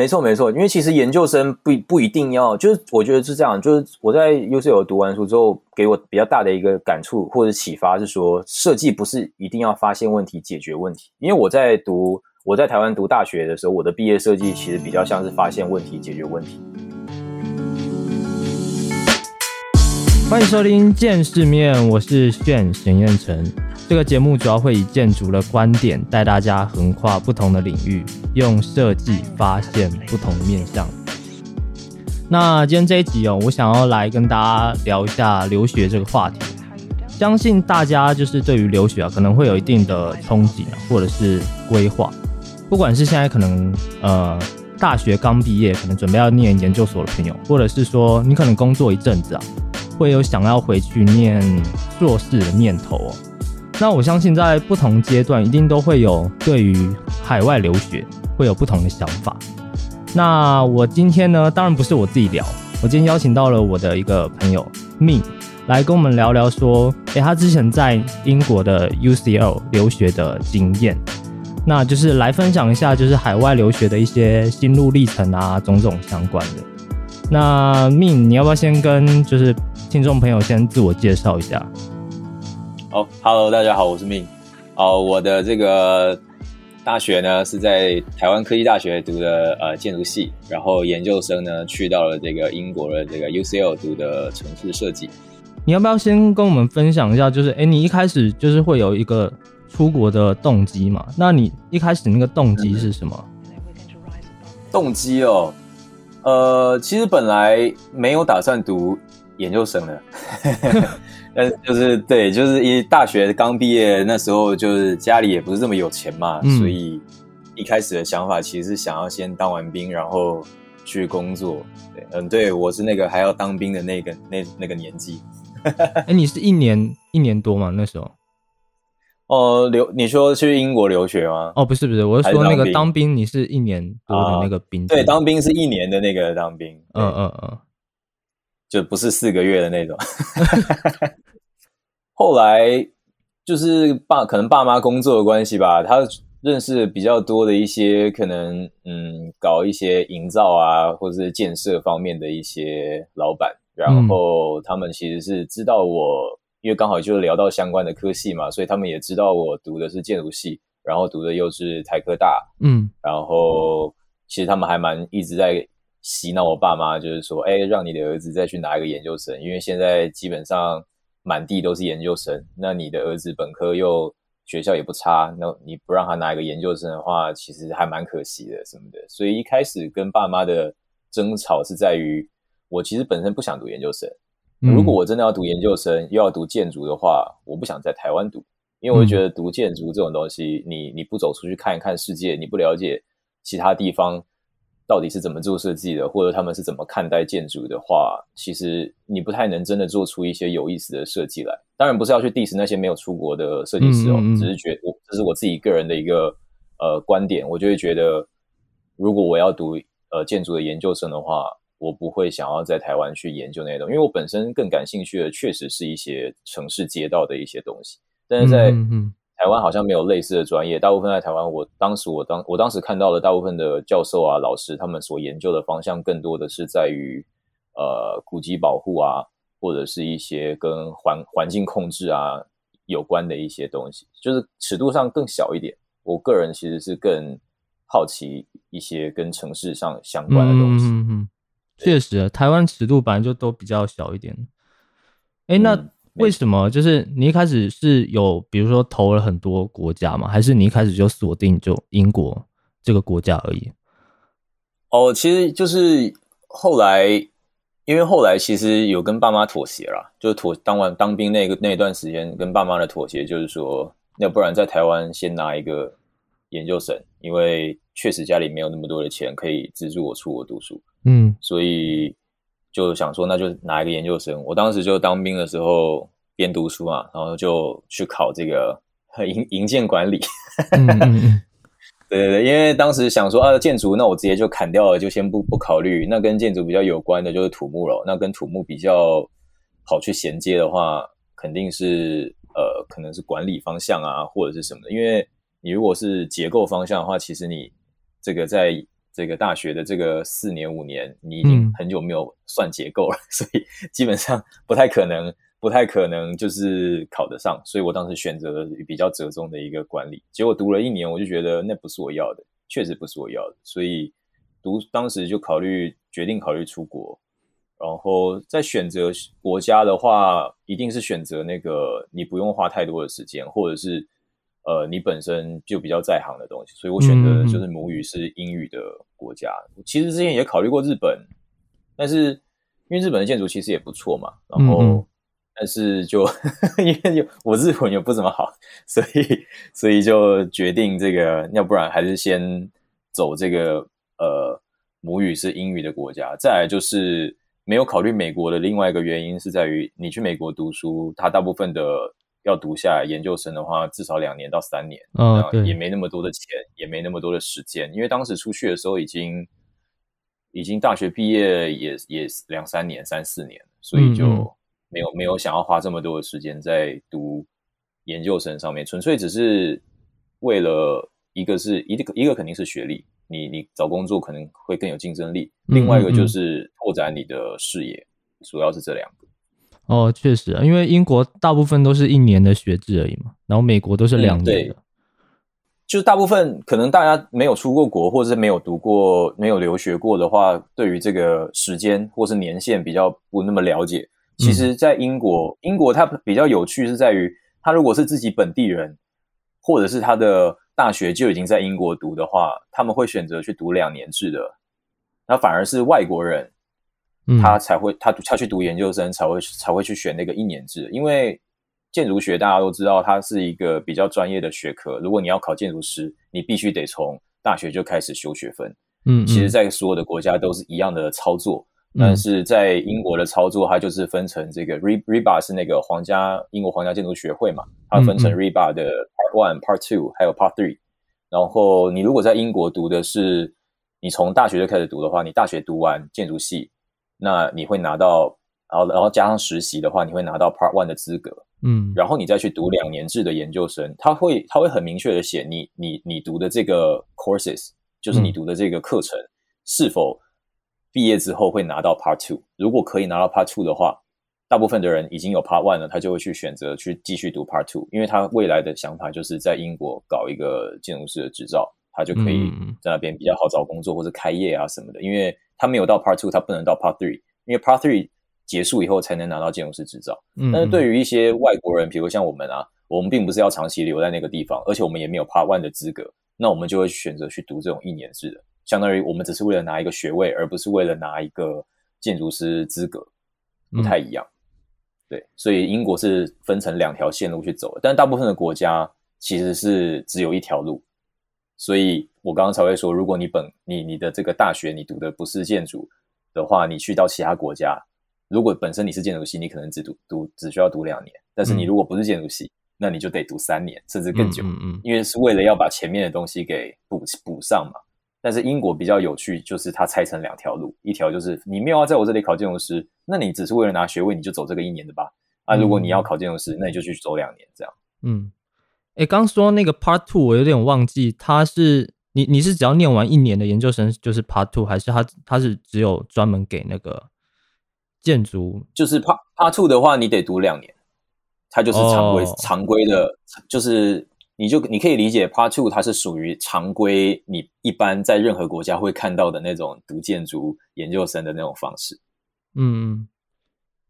没错没错，因为其实研究生不不一定要，就是我觉得是这样，就是我在 UCL 读完书之后，给我比较大的一个感触或者启发是说，设计不是一定要发现问题、解决问题。因为我在读我在台湾读大学的时候，我的毕业设计其实比较像是发现问题、解决问题。欢迎收听见世面，我是炫沈彦成。这个节目主要会以建筑的观点带大家横跨不同的领域，用设计发现不同的面向。那今天这一集哦，我想要来跟大家聊一下留学这个话题。相信大家就是对于留学啊，可能会有一定的憧憬，或者是规划。不管是现在可能呃大学刚毕业，可能准备要念研究所的朋友，或者是说你可能工作一阵子啊。会有想要回去念硕士的念头哦。那我相信在不同阶段，一定都会有对于海外留学会有不同的想法。那我今天呢，当然不是我自己聊，我今天邀请到了我的一个朋友 Min 来跟我们聊聊，说，诶，他之前在英国的 UCL 留学的经验，那就是来分享一下，就是海外留学的一些心路历程啊，种种相关的。那 Min，你要不要先跟就是？听众朋友，先自我介绍一下。哦，Hello，大家好，我是命。哦，我的这个大学呢是在台湾科技大学读的呃建筑系，然后研究生呢去到了这个英国的这个 UCL 读的城市设计。你要不要先跟我们分享一下？就是哎，你一开始就是会有一个出国的动机嘛？那你一开始那个动机是什么？动机哦，呃，其实本来没有打算读。研究生了，但是就是对，就是一大学刚毕业那时候，就是家里也不是这么有钱嘛，所以一开始的想法其实是想要先当完兵，然后去工作。对，嗯，对我是那个还要当兵的那个那那个年纪。哎，你是一年一年多吗？那时候？哦，留你说去英国留学吗？哦，不是不是，我是说那个当兵，你是一年多的那个兵？对，当兵是一年的那个当兵。嗯嗯嗯。就不是四个月的那种。后来就是爸可能爸妈工作的关系吧，他认识比较多的一些可能嗯搞一些营造啊或者是建设方面的一些老板，然后他们其实是知道我，因为刚好就聊到相关的科系嘛，所以他们也知道我读的是建筑系，然后读的又是台科大，嗯，然后其实他们还蛮一直在。洗脑我爸妈就是说，哎，让你的儿子再去拿一个研究生，因为现在基本上满地都是研究生。那你的儿子本科又学校也不差，那你不让他拿一个研究生的话，其实还蛮可惜的什么的。所以一开始跟爸妈的争吵是在于，我其实本身不想读研究生。如果我真的要读研究生，又要读建筑的话，我不想在台湾读，因为我觉得读建筑这种东西，你你不走出去看一看世界，你不了解其他地方。到底是怎么做设计的，或者他们是怎么看待建筑的话，其实你不太能真的做出一些有意思的设计来。当然不是要去 diss 那些没有出国的设计师哦，只是觉我这是我自己个人的一个呃观点，我就会觉得，如果我要读呃建筑的研究生的话，我不会想要在台湾去研究那些东西，因为我本身更感兴趣的确实是一些城市街道的一些东西，但是在台湾好像没有类似的专业，大部分在台湾。我当时我当我当时看到的大部分的教授啊、老师，他们所研究的方向更多的是在于呃古迹保护啊，或者是一些跟环环境控制啊有关的一些东西，就是尺度上更小一点。我个人其实是更好奇一些跟城市上相关的东西。嗯嗯，确实，台湾尺度本来就都比较小一点。哎，那。为什么？就是你一开始是有，比如说投了很多国家嘛，还是你一开始就锁定就英国这个国家而已？哦，其实就是后来，因为后来其实有跟爸妈妥协了，就妥当完当兵那个那段时间，跟爸妈的妥协就是说，要不然在台湾先拿一个研究生，因为确实家里没有那么多的钱可以资助我出国读书，嗯，所以。就想说，那就拿一个研究生。我当时就当兵的时候边读书嘛，然后就去考这个 营营建管理。对对对，因为当时想说啊，建筑那我直接就砍掉了，就先不不考虑。那跟建筑比较有关的就是土木了。那跟土木比较好去衔接的话，肯定是呃，可能是管理方向啊，或者是什么的。因为你如果是结构方向的话，其实你这个在这个大学的这个四年五年，你已经很久没有算结构了，所以基本上不太可能，不太可能就是考得上。所以我当时选择了比较折中的一个管理，结果读了一年，我就觉得那不是我要的，确实不是我要的，所以读当时就考虑决定考虑出国。然后在选择国家的话，一定是选择那个你不用花太多的时间，或者是呃你本身就比较在行的东西。所以我选择的就是母语是英语的国家。其实之前也考虑过日本，但是因为日本的建筑其实也不错嘛。然后但是就因为我日文也不怎么好，所以所以就决定这个，要不然还是先走这个呃母语是英语的国家。再来就是。没有考虑美国的另外一个原因是在于，你去美国读书，它大部分的要读下来研究生的话，至少两年到三年，嗯，也没那么多的钱，也没那么多的时间。因为当时出去的时候，已经已经大学毕业也也两三年、三四年，所以就没有没有想要花这么多的时间在读研究生上面，纯粹只是为了一个是一个一个肯定是学历。你你找工作可能会更有竞争力，另外一个就是拓展你的视野，主要是这两个。哦，确实啊，因为英国大部分都是一年的学制而已嘛，然后美国都是两年的。就是大部分可能大家没有出过国，或者是没有读过、没有留学过的话，对于这个时间或是年限比较不那么了解。其实，在英国，英国它比较有趣是在于，他如果是自己本地人，或者是他的。大学就已经在英国读的话，他们会选择去读两年制的，那反而是外国人，他才会他读他去读研究生才会才会去选那个一年制，因为建筑学大家都知道，它是一个比较专业的学科。如果你要考建筑师，你必须得从大学就开始修学分。嗯，其实，在所有的国家都是一样的操作，但是在英国的操作，它就是分成这个 Re Reba 是那个皇家英国皇家建筑学会嘛，它分成 Reba 的 Part。One Part Two 还有 Part Three，然后你如果在英国读的是你从大学就开始读的话，你大学读完建筑系，那你会拿到，然后然后加上实习的话，你会拿到 Part One 的资格，嗯，然后你再去读两年制的研究生，他会他会很明确的写你你你读的这个 courses，就是你读的这个课程是否毕业之后会拿到 Part Two，如果可以拿到 Part Two 的话。大部分的人已经有 Part One 了，他就会去选择去继续读 Part Two，因为他未来的想法就是在英国搞一个建筑师的执照，他就可以在那边比较好找工作或者开业啊什么的。因为他没有到 Part Two，他不能到 Part Three，因为 Part Three 结束以后才能拿到建筑师执照。但是对于一些外国人，比如像我们啊，我们并不是要长期留在那个地方，而且我们也没有 Part One 的资格，那我们就会选择去读这种一年制的，相当于我们只是为了拿一个学位，而不是为了拿一个建筑师资格，不太一样。对，所以英国是分成两条线路去走的，但大部分的国家其实是只有一条路。所以我刚刚才会说，如果你本你你的这个大学你读的不是建筑的话，你去到其他国家，如果本身你是建筑系，你可能只读读只需要读两年，但是你如果不是建筑系，那你就得读三年甚至更久，嗯嗯，因为是为了要把前面的东西给补补上嘛。但是英国比较有趣，就是它拆成两条路，一条就是你没有要在我这里考建筑师，那你只是为了拿学位，你就走这个一年的吧。啊，如果你要考建筑师，那你就去走两年这样。嗯，哎，刚说那个 Part Two，我有点忘记，他是你你是只要念完一年的研究生就是 Part Two，还是他他是只有专门给那个建筑？就是 Part Part Two 的话，你得读两年，它就是常规常规的，就是。你就你可以理解，Part Two 它是属于常规，你一般在任何国家会看到的那种读建筑研究生的那种方式。嗯，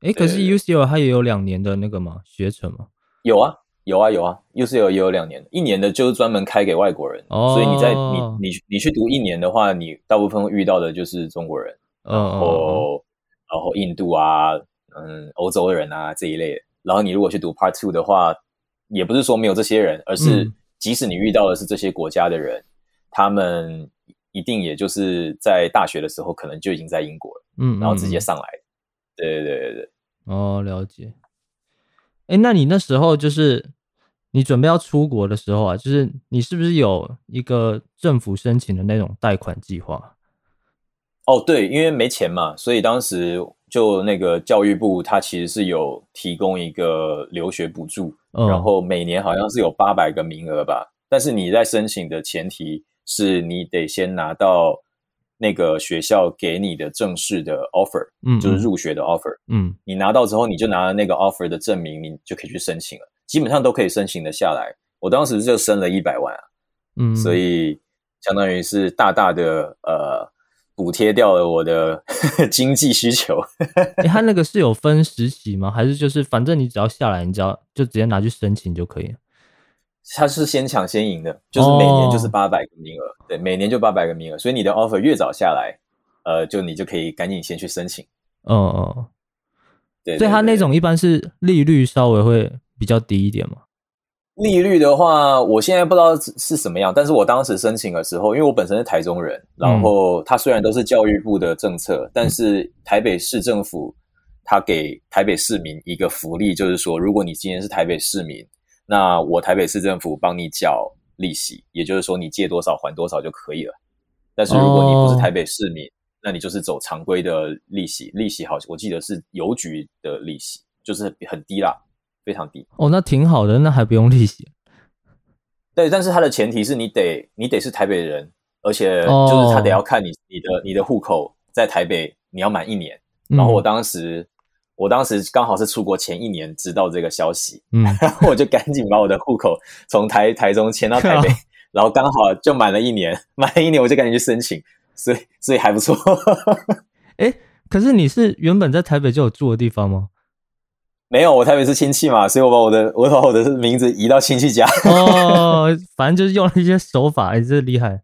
哎，可是 UCL 它也有两年的那个吗？学程吗？有啊，有啊，有啊，UCL 也有两年，一年的就是专门开给外国人。哦，所以你在你你你去读一年的话，你大部分会遇到的就是中国人，然后然后印度啊，嗯，欧洲人啊这一类。然后你如果去读 Part Two 的话。也不是说没有这些人，而是即使你遇到的是这些国家的人，他们一定也就是在大学的时候可能就已经在英国了，嗯，然后直接上来。对对对对对。哦，了解。哎，那你那时候就是你准备要出国的时候啊，就是你是不是有一个政府申请的那种贷款计划？哦，对，因为没钱嘛，所以当时就那个教育部他其实是有提供一个留学补助。然后每年好像是有八百个名额吧，但是你在申请的前提是你得先拿到那个学校给你的正式的 offer，嗯，就是入学的 offer，嗯你拿到之后，你就拿了那个 offer 的证明，你就可以去申请了，基本上都可以申请的下来。我当时就申了一百万啊，嗯，所以相当于是大大的呃补贴掉了我的 经济需求。诶他那个是有分实习吗？还是就是反正你只要下来，你只要就直接拿去申请就可以了？它是先抢先赢的，就是每年就是哦。八百个名额，对，每年就八百个名额，所以你的 offer 越早下来，呃，就你就可以赶紧先去申请。哦哦，对，所以它对对。那种一般是利率稍微会比较低一点嘛。利率的话，我现在不知道是是什么样，但是我当时申请的时候，因为我本身是台中人，然后它虽然都是教育部的政策，但是台北市政府它给台北市民一个福利，就是说，如果你今天是台北市民，那我台北市政府帮你缴利息，也就是说你借多少还多少就可以了。但是如果你不是台北市民，那你就是走常规的利息，利息好，我记得是邮局的利息，就是很低啦，非常低。哦，那挺好的，那还不用利息。对，但是它的前提是你得你得是台北人，而且哦就是他得要看你你的你的户口在台北，你要满一年。然后我嗯当时、我当时刚好是出国前一年知道这个消息，嗯，然 后我就赶紧把我的户口从台台中迁到台北，然后刚好就满了一年，满了一年我就赶紧去申请，所以所以还不错。哎，可是你是原本在台北就有住的地方吗？没有，我台北是亲戚嘛，所以我把我的我把我的名字移到亲戚家。哦，反正就是用了一些手法，哎，这厉害。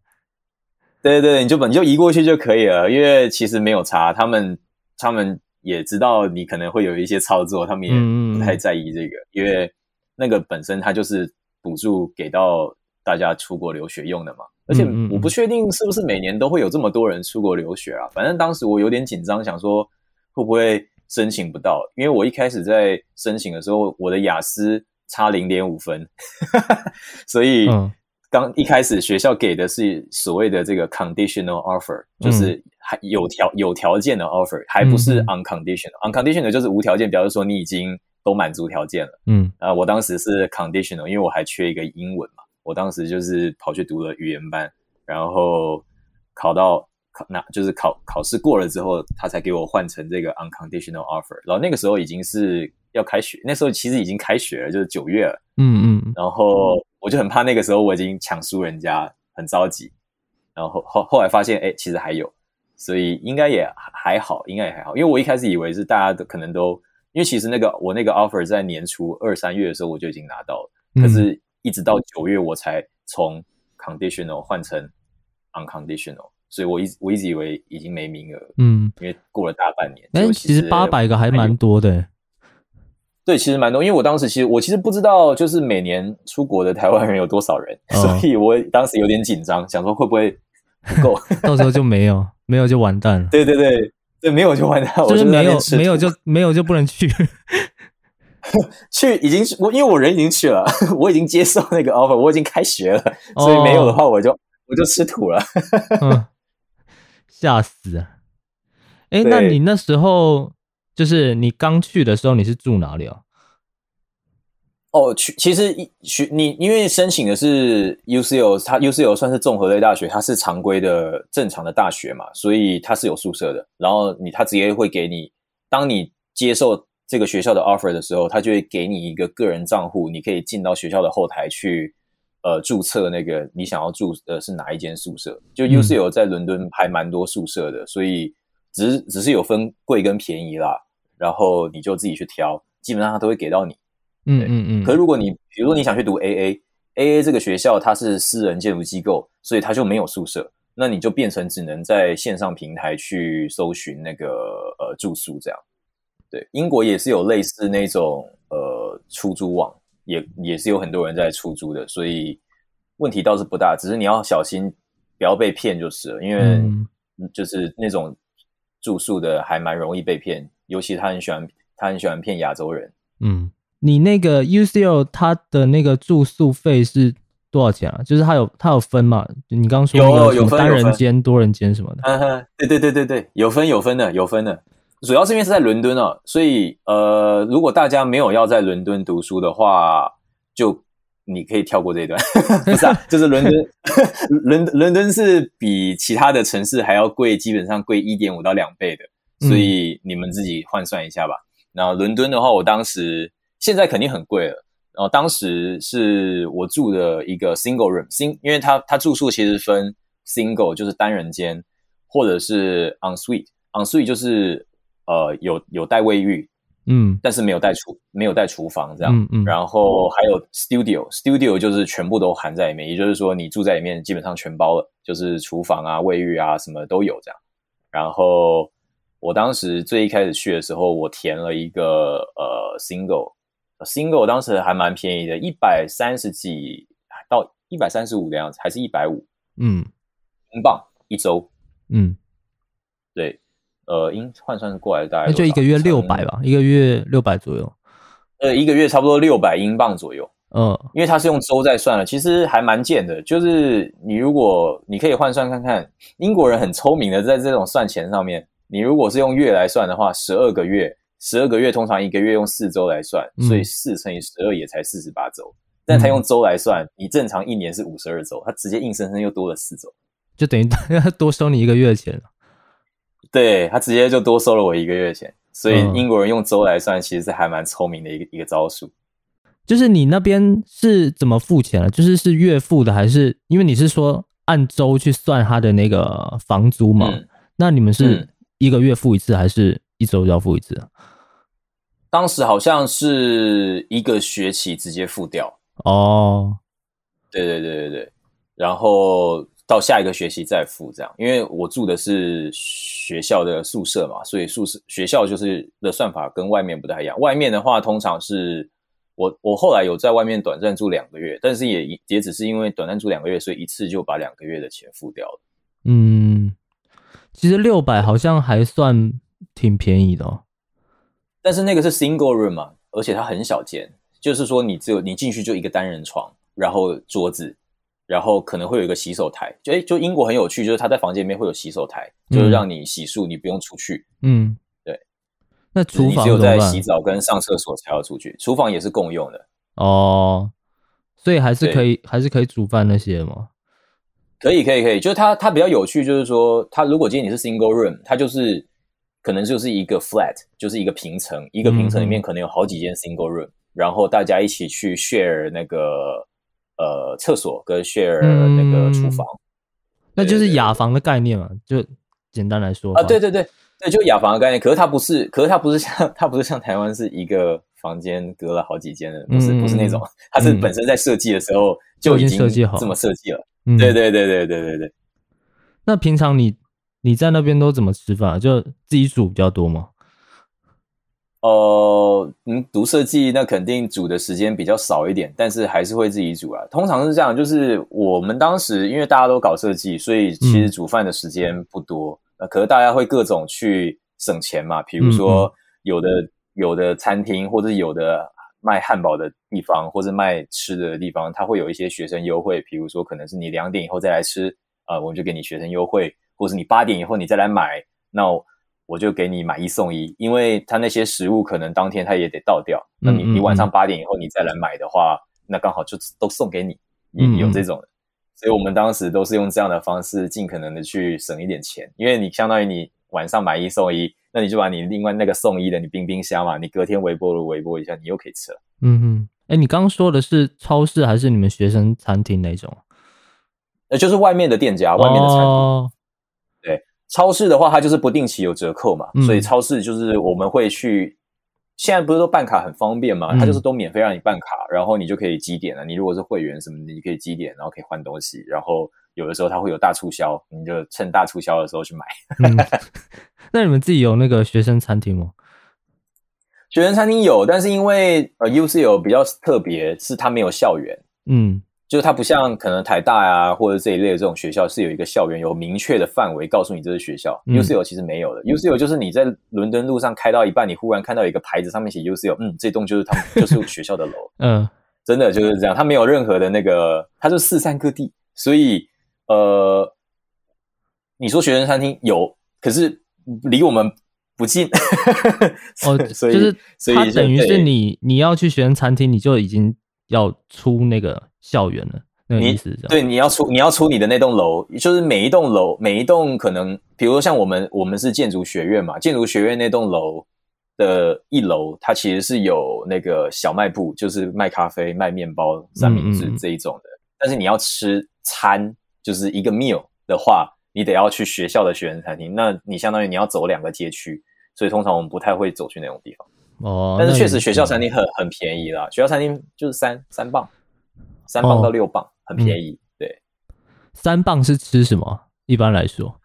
对对对，你就本你就移过去就可以了，因为其实没有差，他们他们也知道你可能会有一些操作，他们也不太在意这个，因为那个本身它就是补助给到大家出国留学用的嘛。而且我不确定是不是每年都会有这么多人出国留学啊，反正当时我有点紧张，想说会不会申请不到，因为我一开始在申请的时候，我的雅思差零点五分，所以。嗯刚一开始学校给的是所谓的这个 conditional offer，就是还有条有条件的 offer，还不是嗯 unconditional。unconditional 就是无条件，表示说你已经都满足条件了。嗯啊、我当时是 conditional，因为我还缺一个英文嘛，我当时就是跑去读了语言班，然后考到考那就是考考试过了之后，他才给我换成这个 unconditional offer。然后那个时候已经是要开学，那时候其实已经开学了，就是九月了。嗯嗯，然后我就很怕那个时候我已经抢输人家，很着急。然后后后来发现，哎，其实还有，所以应该也还好，应该也还好。因为我一开始以为是大家都可能都，因为其实那个我那个 offer 在年初二三月的时候我就已经拿到了，嗯可是一直到九月我才从 conditional 换成 unconditional，所以我一直我一直以为已经没名额，嗯，因为过了大半年。哎、其实八百个还蛮多的、欸。对，其实蛮多，因为我当时其实我其实不知道，就是每年出国的台湾人有多少人，哦所以我当时有点紧张，想说会不会不够。到时候就没有，没有就完蛋了。对对对对，没有就完蛋，我就是没有没有就没有就不能去。去已经我因为我人已经去了，我已经接受那个 offer，我已经开学了，哦所以没有的话我就我就吃土了。嗯，吓死啊！哎、那你那时候就是你刚去的时候，你是住哪里哦？哦，去其实一学你因为申请的是 UCL，它 UCL 算是综合类大学，它是常规的正常的大学嘛，所以它是有宿舍的。然后你他直接会给你，当你接受这个学校的 offer 的时候，他就会给你一个个人账户，你可以进到学校的后台去呃注册那个你想要住的是哪一间宿舍。就嗯 UCL 在伦敦还蛮多宿舍的，所以只是只是有分贵跟便宜啦，然后你就自己去挑，基本上他都会给到你。嗯嗯嗯。可如果你比如说你想去读 AA，AA 这个学校它是私人建筑机构，所以它就没有宿舍，那你就变成只能在线上平台去搜寻那个呃住宿这样。对，英国也是有类似那种呃出租网，也也是有很多人在出租的，所以问题倒是不大，只是你要小心不要被骗就是了，因为嗯就是那种住宿的还蛮容易被骗，尤其他很喜欢他很喜欢骗亚洲人。嗯，你那个 UCL 它的那个住宿费是多少钱啊？就是它有它有分嘛？你刚刚说有有分有分人间、多人间什么的。嗯哼，对对对对对，有分有分的，有分的。主要是因为是在伦敦哦，所以呃，如果大家没有要在伦敦读书的话，就你可以跳过这一段，不是啊，就是伦敦，伦伦敦是比其他的城市还要贵，基本上贵一点五到两倍的，所以你们自己换算一下吧。然后伦敦的话，我当时现在肯定很贵了。然后当时是我住的一个 single room，sing，，因为它它住宿其实分 single 就是单人间，或者是 en suite，en suite 就是呃有有带卫浴。嗯，但是没有带厨，没有带厨房这样。嗯嗯。然后还有 studio，studio 就是全部都含在里面，也就是说你住在里面基本上全包了，就是厨房啊、卫浴啊什么都有这样。然后我当时最一开始去的时候，我填了一个呃 single，single 当时还蛮便宜的，一百三十几到一百三十五的样子，还是一百五？嗯，英镑一周。嗯，对。呃，英换算过来大概就一个月六百吧，一个月六百左右。呃，一个月差不多六百英镑左右。嗯，因为它是用周在算的，其实还蛮贱的。就是你如果你可以换算看看，英国人很聪明的，在这种算钱上面，你如果是用月来算的话，十二个月，十二个月通常一个月用四周来算，所以四乘以十二也才四十八周。但他用周来算，你正常一年是五十二周，他直接硬生生又多了四周，就等于 他多收你一个月的钱了。对他直接就多收了我一个月钱，所以英国人用周来算，其实是还蛮聪明的一个一个招数。就是你那边是怎么付钱了？就是是月付的，还是因为你是说按周去算他的那个房租嘛？那你们是一个月付一次，还是一周就要付一次？当时好像是一个学期直接付掉。哦，对对对对对，然后。到下一个学期再付，这样，因为我住的是学校的宿舍嘛，所以宿舍学校就是的算法跟外面不太一样。外面的话，通常是我我后来有在外面短暂住两个月，但是也也只是因为短暂住两个月，所以一次就把两个月的钱付掉了。嗯，其实六百好像还算挺便宜的哦。但是那个是 single room 嘛，而且它很小间，就是说你只有你进去就一个单人床，然后桌子。然后可能会有一个洗手台，就哎，就英国很有趣，就是他在房间里面会有洗手台，就是让你洗漱，你不用出去。嗯，对。那厨房只有在洗澡跟上厕所才要出去，厨房也是共用的。哦，所以还是可以，还是可以煮饭那些吗？可以，可以，可以。就是它，它比较有趣，就是说，它如果今天你是 single room，它就是可能就是一个 flat，就是一个平层，一个平层里面可能有好几间 single room，然后大家一起去 share 那个。呃，厕所跟 share 那个厨房，那就是雅房的概念嘛，就简单来说啊，对对对对，就雅房的概念。可是它不是，可是它不是像 它不是像台湾是一个房间隔了好几间的，不是不是那种，它是本身在设计的时候就已经设计好这么设计了。对对对对对对对。那平常你你在那边都怎么吃饭？就自己煮比较多吗？呃，嗯，读设计那肯定煮的时间比较少一点，但是还是会自己煮啊。通常是这样，就是我们当时因为大家都搞设计，所以其实煮饭的时间不多。那可是大家会各种去省钱嘛，比如说有的有的餐厅或者有的卖汉堡的地方，或者卖吃的地方，它会有一些学生优惠。比如说可能是你两点以后再来吃，啊，我们就给你学生优惠，或是你八点以后你再来买，那。我就给你买一送一，因为他那些食物可能当天他也得倒掉。那你你晚上八点以后你再来买的话，那刚好就都送给你，也有这种的。所以我们当时都是用这样的方式，尽可能的去省一点钱。因为你相当于你晚上买一送一，那你就把你另外那个送一的你冰冰箱嘛，你隔天微波炉微波一下，你又可以吃了。嗯嗯，哎，你刚刚说的是超市还是你们学生餐厅那种？呃，就是外面的店家，外面的餐厅。超市的话，它就是不定期有折扣嘛，所以超市就是我们会去。现在不是说办卡很方便嘛，它就是都免费让你办卡，然后你就可以积点了。你如果是会员什么的，你可以积点，然后可以换东西。然后有的时候它会有大促销，你就趁大促销的时候去买。那你们自己有那个学生餐厅吗？学生餐厅有，但是因为呃 UCL 比较特别，是它没有校园。嗯。就是它不像可能台大呀或者这一类的这种学校是有一个校园有明确的范围告诉你这是学校，UCL 其实没有的，UCL 就是你在伦敦路上开到一半，你忽然看到一个牌子上面写 UCL，嗯，这栋就是他们就是学校的楼，嗯，真的就是这样，它没有任何的那个，它就四散各地，所以呃，你说学生餐厅有，可是离我们不近，哦，所以就是它等于是你你要去学生餐厅，你就已经。要出那个校园了，那你。对，你要出你要出你的那栋楼，就是每一栋楼每一栋可能，比如说像我们我们是建筑学院嘛，建筑学院那栋楼的一楼，它其实是有那个小卖部，就是卖咖啡、卖面包、三明治这一种的。但是你要吃餐，就是一个 meal 的话，你得要去学校的学生餐厅，那你相当于你要走两个街区，所以通常我们不太会走去那种地方。哦，但是确实学校餐厅很很便宜啦，学校餐厅就是三三磅，三磅哦到六磅，很便宜。对，三磅是吃什么？一般来说，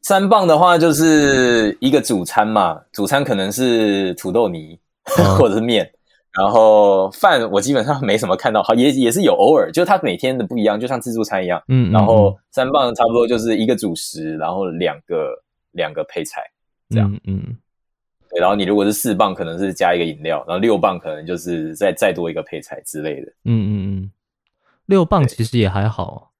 三磅的话就是一个主餐嘛，主餐可能是土豆泥、哦或者是面，然后饭我基本上没什么看到，好也也是有偶尔，就是它每天的不一样，就像自助餐一样。嗯，然后嗯三磅差不多就是一个主食，然后两个两个配菜，这样嗯嗯对，然后你如果是四磅，可能是加一个饮料，然后六磅可能就是再再多一个配菜之类的。嗯嗯嗯，六磅其实也还好。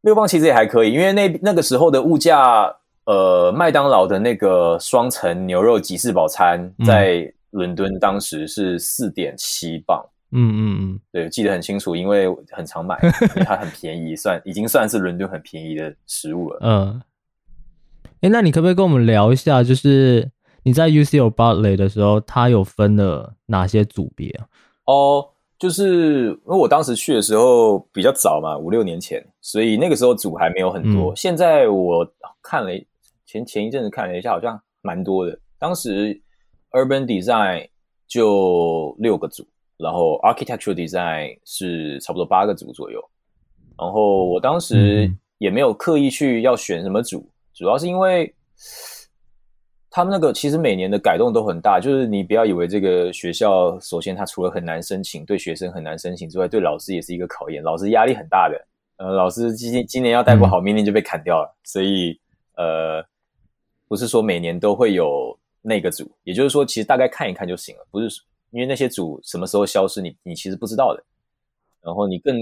六磅其实也还可以，因为那那个时候的物价，呃，麦当劳的那个双层牛肉吉士堡餐嗯在伦敦当时是四点七磅，嗯嗯嗯，对，记得很清楚，因为很常买，因为它很便宜，算已经算是伦敦很便宜的食物了。嗯，哎，那你可不可以跟我们聊一下，就是你在 UCL Bartley 的时候，它有分了哪些组别啊？哦，就是因为我当时去的时候比较早嘛，五六年前，所以那个时候组还没有很多。嗯现在我看了一前前一阵子看了一下，好像蛮多的。当时 Urban Design 就六个组，然后 Architectural Design 是差不多八个组左右。然后我当时嗯也没有刻意去要选什么组，主要是因为他们那个其实每年的改动都很大，就是你不要以为这个学校，首先它除了很难申请，对学生很难申请之外，对老师也是一个考验，老师压力很大的。呃，老师今今年要带不好，明年就被砍掉了，所以呃，不是说每年都会有那个组，也就是说，其实大概看一看就行了，不是因为那些组什么时候消失，你你其实不知道的。然后你更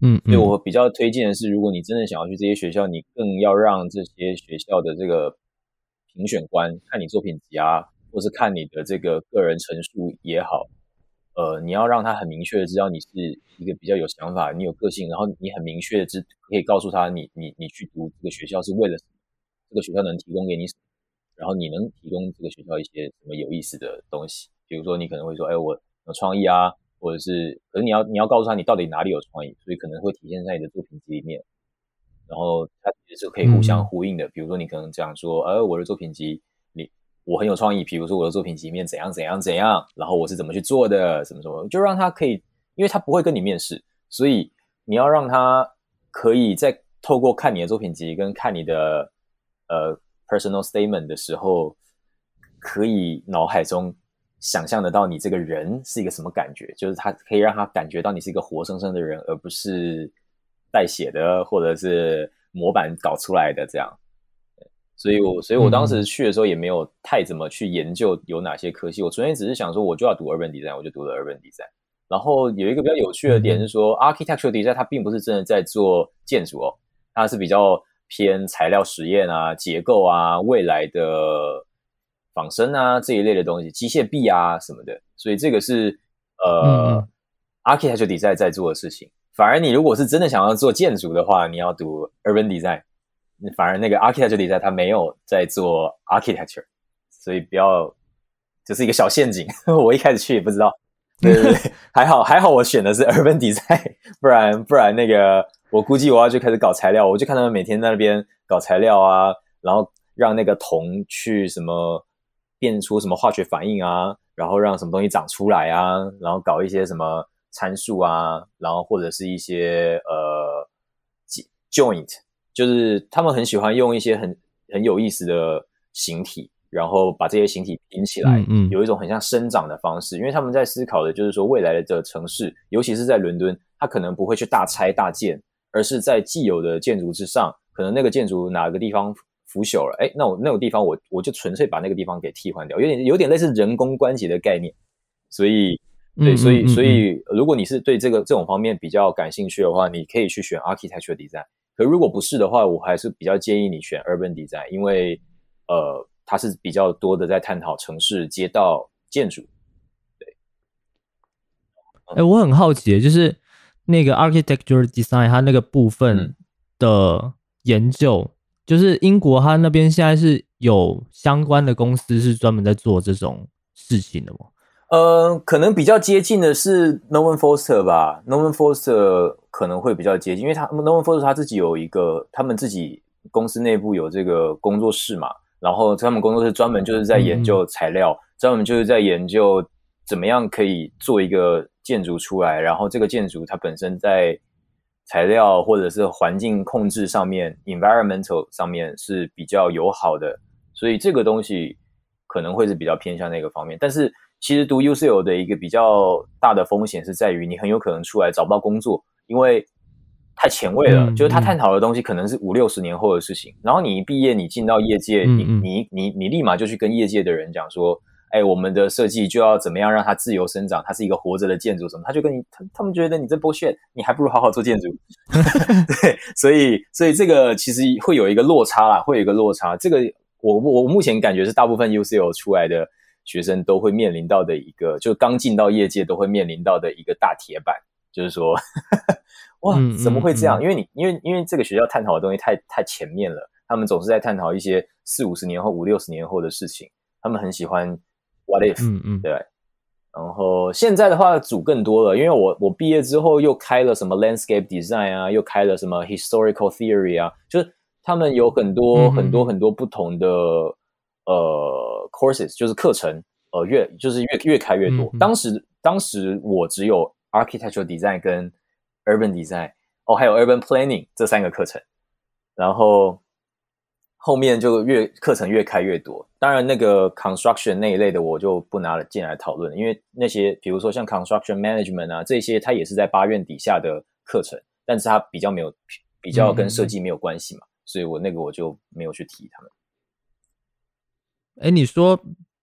嗯，所以嗯我比较推荐的是，如果你真的想要去这些学校，你更要让这些学校的这个评选官看你作品集啊，或是看你的这个个人陈述也好，呃，你要让他很明确的知道你是一个比较有想法、你有个性，然后你很明确的知可以告诉他你你你去读这个学校是为了什么，这个学校能提供给你什么，然后你能提供这个学校一些什么有意思的东西，比如说你可能会说，哎，我有创意啊，或者是，可是你要你要告诉他你到底哪里有创意，所以可能会体现在你的作品集里面。然后它其实是可以互相嗯呼应的。比如说你可能这样说，呃，我的作品集里我很有创意，比如说我的作品集里面怎样怎样怎样，然后我是怎么去做的，什么什么，就让他可以，因为他不会跟你面试，所以你要让他可以在透过看你的作品集跟看你的呃 personal statement 的时候，可以脑海中想象得到你这个人是一个什么感觉，就是他可以让他感觉到你是一个活生生的人，而不是代写的或者是模板搞出来的这样。所以我所以我当时去的时候也没有太怎么去研究有哪些科系，我纯粹只是想说我就要读 urban design，我就读了 urban design。然后有一个比较有趣的点是说、a r c h i t e c t u r e design 它并不是真的在做建筑哦，它是比较偏材料实验啊、结构啊、未来的仿生啊这一类的东西，机械臂啊什么的。所以这个是呃、architecture design 在做的事情。反而你如果是真的想要做建筑的话，你要读 urban design。反而那个 architecture design 它没有在做 architecture，所以不要，这是一个小陷阱。我一开始去也不知道，对对对，还好还好我选的是 urban design，不然不然那个我估计我要去开始搞材料，我就看他们每天在那边搞材料啊，然后让那个铜去什么变出什么化学反应啊，然后让什么东西长出来啊，然后搞一些什么参数啊，然后或者是一些呃 joint。就是他们很喜欢用一些很很有意思的形体，然后把这些形体拼起来，嗯嗯有一种很像生长的方式。因为他们在思考的就是说，未来的这城市，尤其是在伦敦，它可能不会去大拆大建，而是在既有的建筑之上，可能那个建筑哪个地方腐朽了，哎，那我那个地方我我就纯粹把那个地方给替换掉，有点有点类似人工关节的概念。所以，对，嗯所以所以，如果你是对这个这种方面比较感兴趣的话，你可以去选 architecture design。可如果不是的话，我还是比较建议你选 urban design，因为呃，它是比较多的在探讨城市、街道、建筑。对哎，我很好奇，就是那个 architecture design 它那个部分的研究，就是英国它那边现在是有相关的公司是专门在做这种事情的吗？呃，可能比较接近的是 Norman Foster 吧，Norman Foster 可能会比较接近，因为他 Norman Foster 他自己有一个，他们自己公司内部有这个工作室嘛，然后他们工作室专门就是在研究材料，专门就是在研究怎么样可以做一个建筑出来，然后这个建筑它本身在材料或者是环境控制上面，environmental 上面是比较友好的，所以这个东西可能会是比较偏向那个方面，但是。其实读 UCL 的一个比较大的风险是在于，你很有可能出来找不到工作，因为太前卫了。就是他探讨的东西可能是五六十年后的事情。然后你一毕业，你进到业界，你你你你立马就去跟业界的人讲说：“哎，我们的设计就要怎么样让它自由生长，它是一个活着的建筑什么？”他就跟你他他们觉得你这剥削，你还不如好好做建筑。对，所以所以这个其实会有一个落差啦，会有一个落差。这个我我目前感觉是大部分 UCL 出来的。学生都会面临到的一个，就刚进到业界都会面临到的一个大铁板，就是说，哇，怎么会这样？因为你，因为，因为这个学校探讨的东西太太前面了，他们总是在探讨一些四五十年后、五六十年后的事情，他们很喜欢 what if，嗯嗯，对。然后现在的话组更多了，因为我我毕业之后又开了什么 landscape design 啊，又开了什么 historical theory 啊，就是他们有很多很多很多不同的。呃，courses 就是课程，呃，越就是越越开越多。当时当时我只有 architectural design 跟 urban design，哦，还有 urban planning 这三个课程。然后后面就越课程越开越多。当然，那个 construction 那一类的我就不拿了进来讨论，因为那些比如说像 construction management 啊这些，它也是在八院底下的课程，但是它比较没有比较跟设计没有关系嘛，所以我那个我就没有去提他们。哎，你说，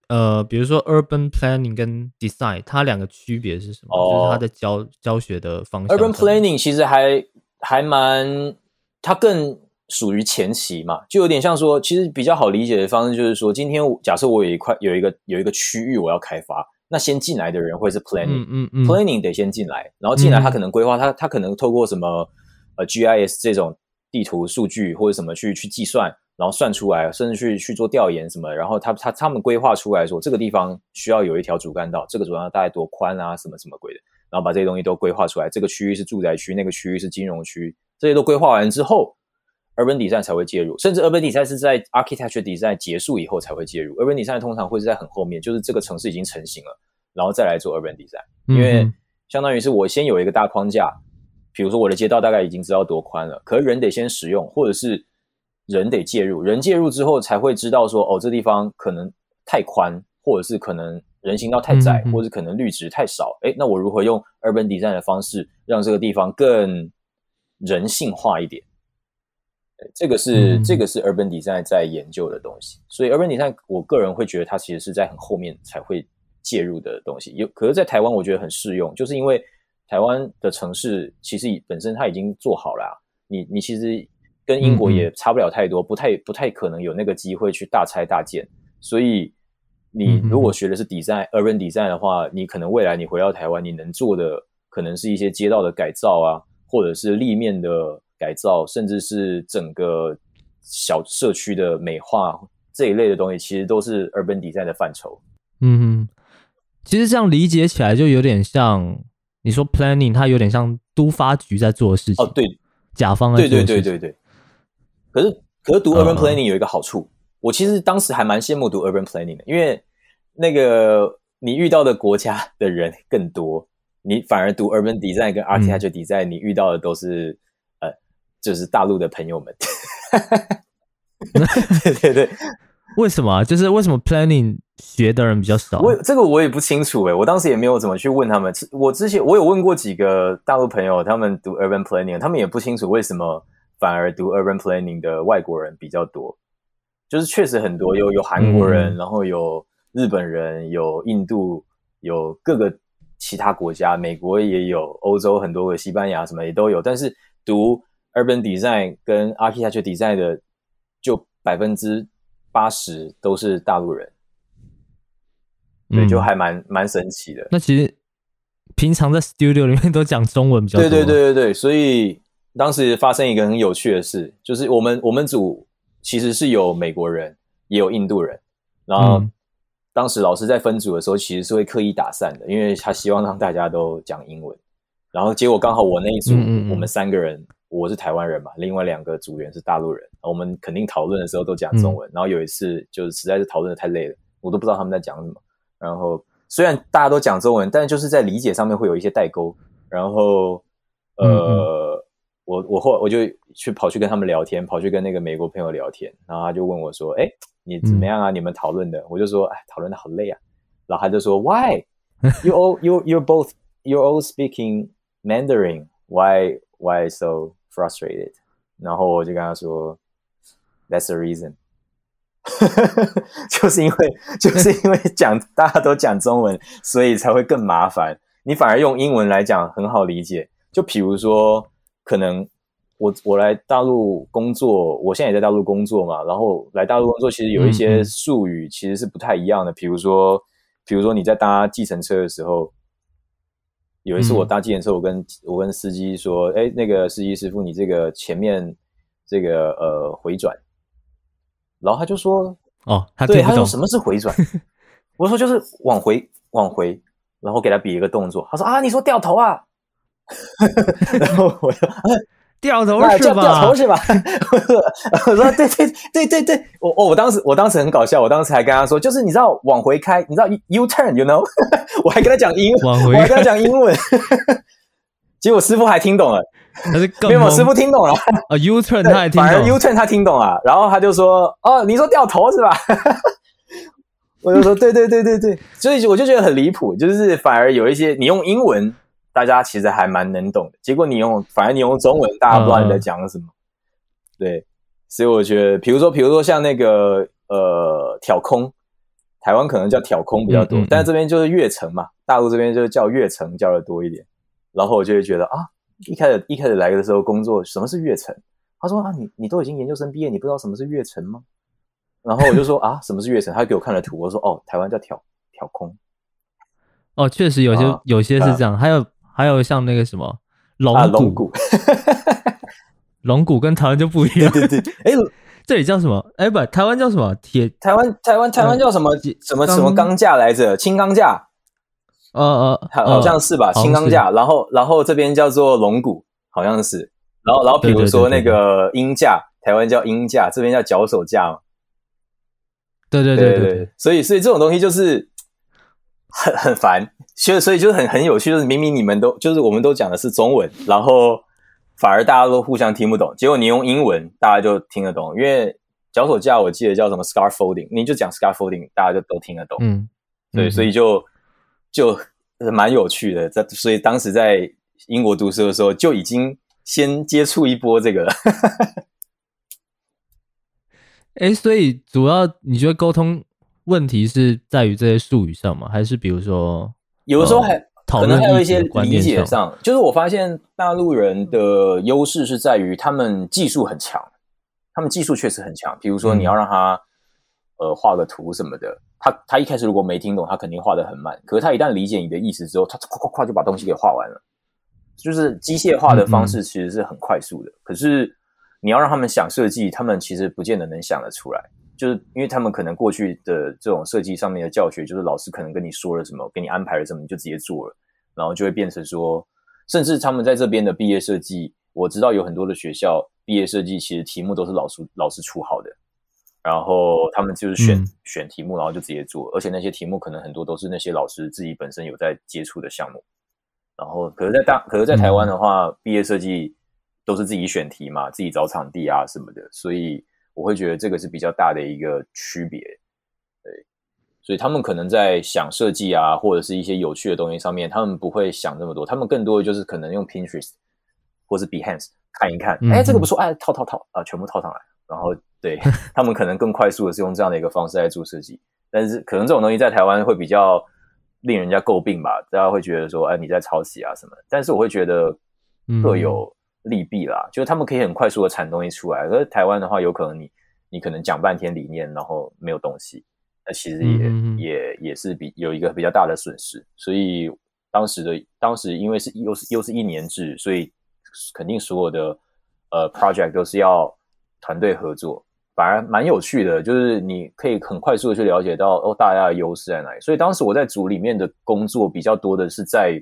呃，比如说 urban planning 跟 design，它两个区别是什么？就是它的教教学的方向。urban planning 其实还还蛮，它更属于前期嘛，就有点像说，其实比较好理解的方式就是说，今天假设我有一块有一个有一个区域我要开发，那先进来的人会是 planning，嗯嗯，planning 得先进来，然后进来他可能规划，他他可能透过什么呃 GIS 这种地图数据或者什么去去计算。然后算出来，甚至去去做调研什么，然后他他他们规划出来说，这个地方需要有一条主干道，这个主干道大概多宽啊，什么什么鬼的，然后把这些东西都规划出来。这个区域是住宅区，那个区域是金融区，这些都规划完之后，urban design 才会介入，甚至 urban design 是在 architecture design 结束以后才会介入。urban design 通常会是在很后面，就是这个城市已经成型了，然后再来做 urban design，因为相当于是我先有一个大框架，比如说我的街道大概已经知道多宽了，可是人得先使用，或者是。人得介入，人介入之后才会知道说，哦，这地方可能太宽，或者是可能人行道太窄，或者可能绿植太少。哎，那我如何用 urban design 的方式让这个地方更人性化一点？这个是这个是 urban design 在研究的东西。所以 urban design 我个人会觉得它其实是在很后面才会介入的东西。有，可是，在台湾我觉得很适用，就是因为台湾的城市其实本身它已经做好了，你你其实。跟英国也差不了太多，不太不太可能有那个机会去大拆大建。所以你如果学的是 design urban design 的话，你可能未来你回到台湾，你能做的可能是一些街道的改造啊，或者是立面的改造，甚至是整个小社区的美化这一类的东西，其实都是 urban design 的范畴。嗯，其实这样理解起来就有点像你说 planning，它有点像都发局在做的事情。哦，对，甲方对对对对对。可是，可是读 urban planning 有一个好处，我其实当时还蛮羡慕读 urban planning 的，因为那个你遇到的国家的人更多，你反而读 urban design 跟 architecture design，你遇到的都是呃，就是大陆的朋友们。对对对，为什么？就是为什么 planning 学的人比较少？我这个我也不清楚诶，我当时也没有怎么去问他们。我之前我有问过几个大陆朋友，他们读 urban planning，他们也不清楚为什么。反而读 urban planning 的外国人比较多，就是确实很多有有韩国人，然后有日本人，有印度，有各个其他国家，美国也有，欧洲很多个，西班牙什么也都有。但是读 urban design 跟 architecture design 的，就百分之八十都是大陆人，对，就还蛮蛮神奇的。那其实平常在 studio 里面都讲中文比较多。对对对对对，所以当时发生一个很有趣的事，就是我们我们组其实是有美国人，也有印度人，然后嗯当时老师在分组的时候，其实是会刻意打散的，因为他希望让大家都讲英文。然后结果刚好我那一组，嗯嗯嗯我们三个人，我是台湾人嘛，另外两个组员是大陆人，我们肯定讨论的时候都讲中嗯文。然后有一次就是实在是讨论的太累了，我都不知道他们在讲什么。然后虽然大家都讲中文，但是就是在理解上面会有一些代沟。然后呃，嗯我我后我就去跑去跟他们聊天，跑去跟那个美国朋友聊天，然后他就问我说：“哎，你怎么样啊？你们讨论的？”我就说：“哎，讨论的好累啊。”然后他就说：“Why you all you you're both you're all speaking Mandarin? Why why so frustrated？” 然后我就跟他说：“That's the reason。”就是因为就是因为讲大家都讲中文，所以才会更麻烦。你反而用英文来讲很好理解。就比如说，可能我我来大陆工作，我现在也在大陆工作嘛，然后来大陆工作，其实有一嗯些嗯术语其实是不太一样的。比如说，比如说你在搭计程车的时候，有一次我嗯搭计程车，我跟我跟司机说：“哎，那个司机师傅，你这个前面这个呃回转。”然后他就说：“哦，他对，他说什么是回转？我说就是往回往回，然后给他比一个动作。他说啊，你说掉头啊？然后我说啊 掉头是那叫掉吧头？是吧？我说对对对对对，我我我当时我当时很搞笑，我当时还跟他说，就是你知道往回开，你知道 U turn，you know，我还跟他讲英文，往回我还跟他讲英文，结果师傅还听懂了，他是更没有，懵师傅听懂了。啊，U turn 他也听反而 U 懂，turn 他听懂了，然后他就说：“哦，你说掉头是吧？” 我就说：“对对对对对。”所以我就觉得很离谱，就是反而有一些你用英文，大家其实还蛮能懂的，结果你用反正你用中文，大家不知道你在讲什么。对，所以我觉得，比如说，比如说像那个呃挑空，台湾可能叫挑空比较多，嗯嗯嗯但是这边就是越城嘛，大陆这边就是叫越城叫的多一点。然后我就会觉得啊，一开始一开始来的时候工作，什么是越城？他说啊，你你都已经研究生毕业，你不知道什么是越城吗？然后我就说 啊，什么是越城？他给我看了图，我说哦，台湾叫挑挑空，哦，确实有些啊有些是这样，还有还有像那个什么龙啊，龙骨，骨，龙骨跟台湾就不一样，对对对，哎，这里叫什么？哎，不，台湾叫什么？铁台湾台湾台湾叫什么？嗯什么什么钢架来着？轻钢架，呃呃，好好像是吧？轻钢架，然后然后这边叫做龙骨，好像是。然后然后比如说那个鹰架，台湾叫鹰架，这边叫脚手架嘛。对对。对对对，所以所以这种东西就是很很烦，所以所以就是很很有趣，就是明明你们都就是我们都讲的是中文，然后反而大家都互相听不懂，结果你用英文大家就听得懂，因为脚手架我记得叫什么 “scar folding”，你就讲 “scar folding”，大家就都听得懂。嗯，对，嗯所以就就蛮有趣的。在所以当时在英国读书的时候，就已经先接触一波这个了。哎，所以主要你觉得沟通问题是在于这些术语上吗？还是比如说有的时候还、讨可能还有一些理？解上，就是我发现大陆人的优势是在于他们技术很强，他们技术确实很强。比如说嗯你要让他、呃画个图什么的，他他一开始如果没听懂，他肯定画的很慢。可是他一旦理解你的意思之后，他咵咵咵就把东西给画完了。就是机械化的方嗯式其实是很快速的，可是你要让他们想设计，他们其实不见得能想得出来。就是因为他们可能过去的这种设计上面的教学，就是老师可能跟你说了什么，给你安排了什么，你就直接做了，然后就会变成说，甚至他们在这边的毕业设计，我知道有很多的学校毕业设计其实题目都是老师老师出好的，然后他们就是选、嗯。选题目，然后就直接做，而且那些题目可能很多都是那些老师自己本身有在接触的项目，然后可是在大可是在台湾的话，毕业设计都是自己选题嘛，自己找场地啊什么的，所以我会觉得这个是比较大的一个区别，对，所以他们可能在想设计啊，或者是一些有趣的东西上面，他们不会想那么多，他们更多的就是可能用 Pinterest 或是 Behance 看一看，嗯哎，这个不错，哎，套套套啊，全部套上来，然后对他们可能更快速的是用这样的一个方式来做设计，但是可能这种东西在台湾会比较令人家诟病吧，大家会觉得说，哎，你在抄袭啊什么，但是我会觉得嗯各有利弊啦，就是他们可以很快速的产东西出来，可是台湾的话，有可能你你可能讲半天理念，然后没有东西，那其实也、也也是比有一个比较大的损失，所以当时的当时因为是又是又是一年制，所以肯定所有的呃 project 都是要团队合作，反而蛮有趣的，就是你可以很快速的去了解到哦大家的优势在哪里。所以当时我在组里面的工作比较多的是在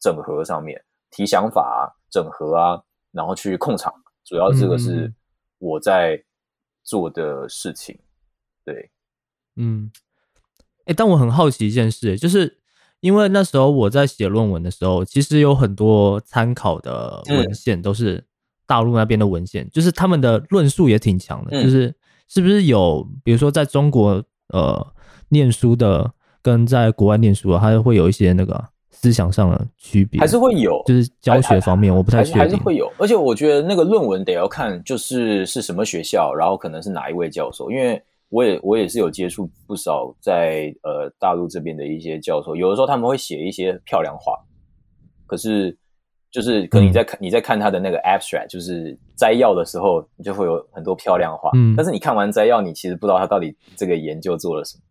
整合上面，提想法啊，整合啊，然后去控场，主要这个是我在做的事情。对，嗯，哎，但我很好奇一件事，就是因为那时候我在写论文的时候，其实有很多参考的文献都是大陆那边的文献，就是他们的论述也挺强的，就是是不是有，比如说在中国呃念书的跟在国外念书的，还会有一些那个思想上的区别，还是会有，就是教学方面我不太确定，还是会有，而且我觉得那个论文得要看就是是什么学校，然后可能是哪一位教授，因为。我也我也是有接触不少在呃大陆这边的一些教授，有的时候他们会写一些漂亮话，可是就是可能你在看你在看他的那个 abstract，就是摘要的时候，你就会有很多漂亮话，嗯，但是你看完摘要，你其实不知道他到底这个研究做了什么，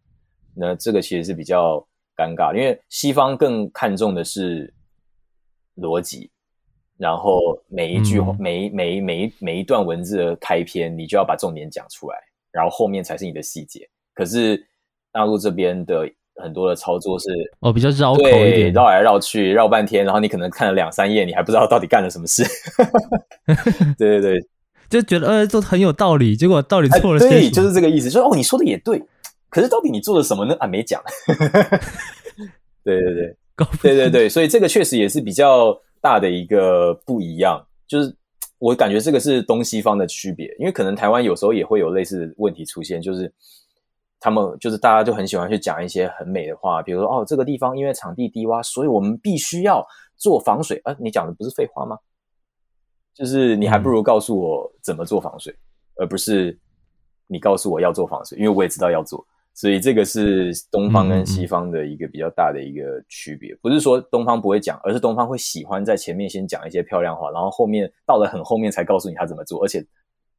那这个其实是比较尴尬，因为西方更看重的是逻辑，然后每一句每每每一每一段文字的开篇，你就要把重点讲出来。然后后面才是你的细节。可是大陆这边的很多的操作是哦，比较绕口一点，绕来绕去，绕半天，然后你可能看了两三页，你还不知道到底干了什么事。对对对，就觉得呃，都很有道理，结果到底错了。对，就是这个意思。说哦，你说的也对，可是到底你做了什么呢？啊，没讲。对 对对，对对对，所以这个确实也是比较大的一个不一样，就是。我感觉这个是东西方的区别，因为可能台湾有时候也会有类似的问题出现，就是他们就是大家就很喜欢去讲一些很美的话，比如说哦，这个地方因为场地低洼，所以我们必须要做防水。啊，你讲的不是废话吗？就是你还不如告诉我怎么做防水，而不是你告诉我要做防水，因为我也知道要做。所以这个是东方跟西方的一个比较大的一个区别，不是说东方不会讲，而是东方会喜欢在前面先讲一些漂亮话，然后后面到了很后面才告诉你他怎么做，而且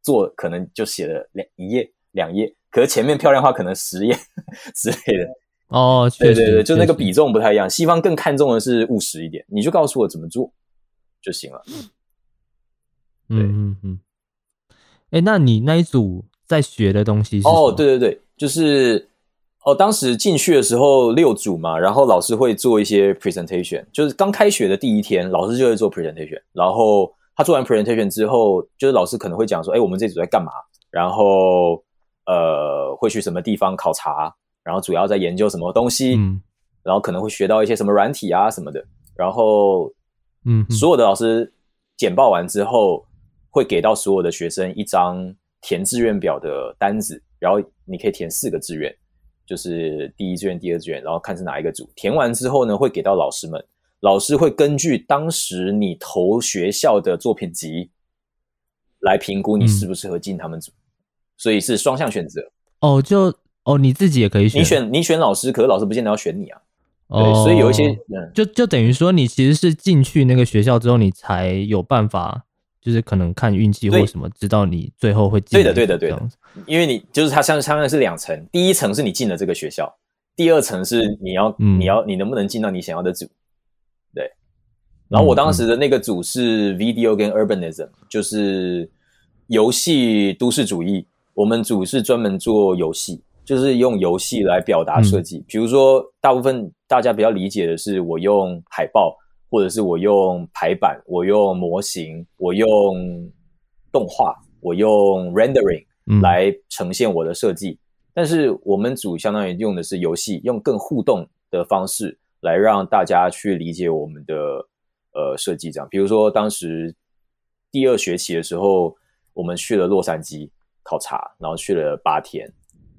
做可能就写了两一页两页，可是前面漂亮话可能十页 之类的。哦，对对对，就那个比重不太一样，西方更看重的是务实一点，你就告诉我怎么做就行了。嗯嗯嗯。哎，那你那一组在学的东西是？哦，对对对。就是哦，当时进去的时候六组嘛，然后老师会做一些 presentation，就是刚开学的第一天，老师就会做 presentation。然后他做完 presentation 之后，就是老师可能会讲说：“哎，我们这组在干嘛？”然后呃，会去什么地方考察？然后主要在研究什么东西？嗯，然后可能会学到一些什么软体啊什么的。然后嗯，所有的老师简报完之后，会给到所有的学生一张填志愿表的单子。然后你可以填四个志愿，就是第一志愿、第二志愿，然后看是哪一个组。填完之后呢，会给到老师们，老师会根据当时你投学校的作品集来评估你适不适合进他们组，所以是双向选择。哦，就哦，你自己也可以选，你选你选老师，可是老师不见得要选你啊。哦，所以有一些，就就等于说，你其实是进去那个学校之后，你才有办法。就是可能看运气或什么，知道你最后会进。对的，对的，对的。因为你就是它相相当于是两层，第一层是你进了这个学校，第二层是你要你要你能不能进到你想要的组。对。然后我当时的那个组是 Video 跟 Urbanism，就是游戏都市主义。我们组是专门做游戏，就是用游戏来表达设计。比如说，大部分大家比较理解的是，我用海报。或者是我用排版，我用模型，我用动画，我用 rendering 来呈现我的设计。但是我们组相当于用的是游戏，用更互动的方式来让大家去理解我们的呃设计。这样，比如说当时第二学期的时候，我们去了洛杉矶考察，然后去了八天。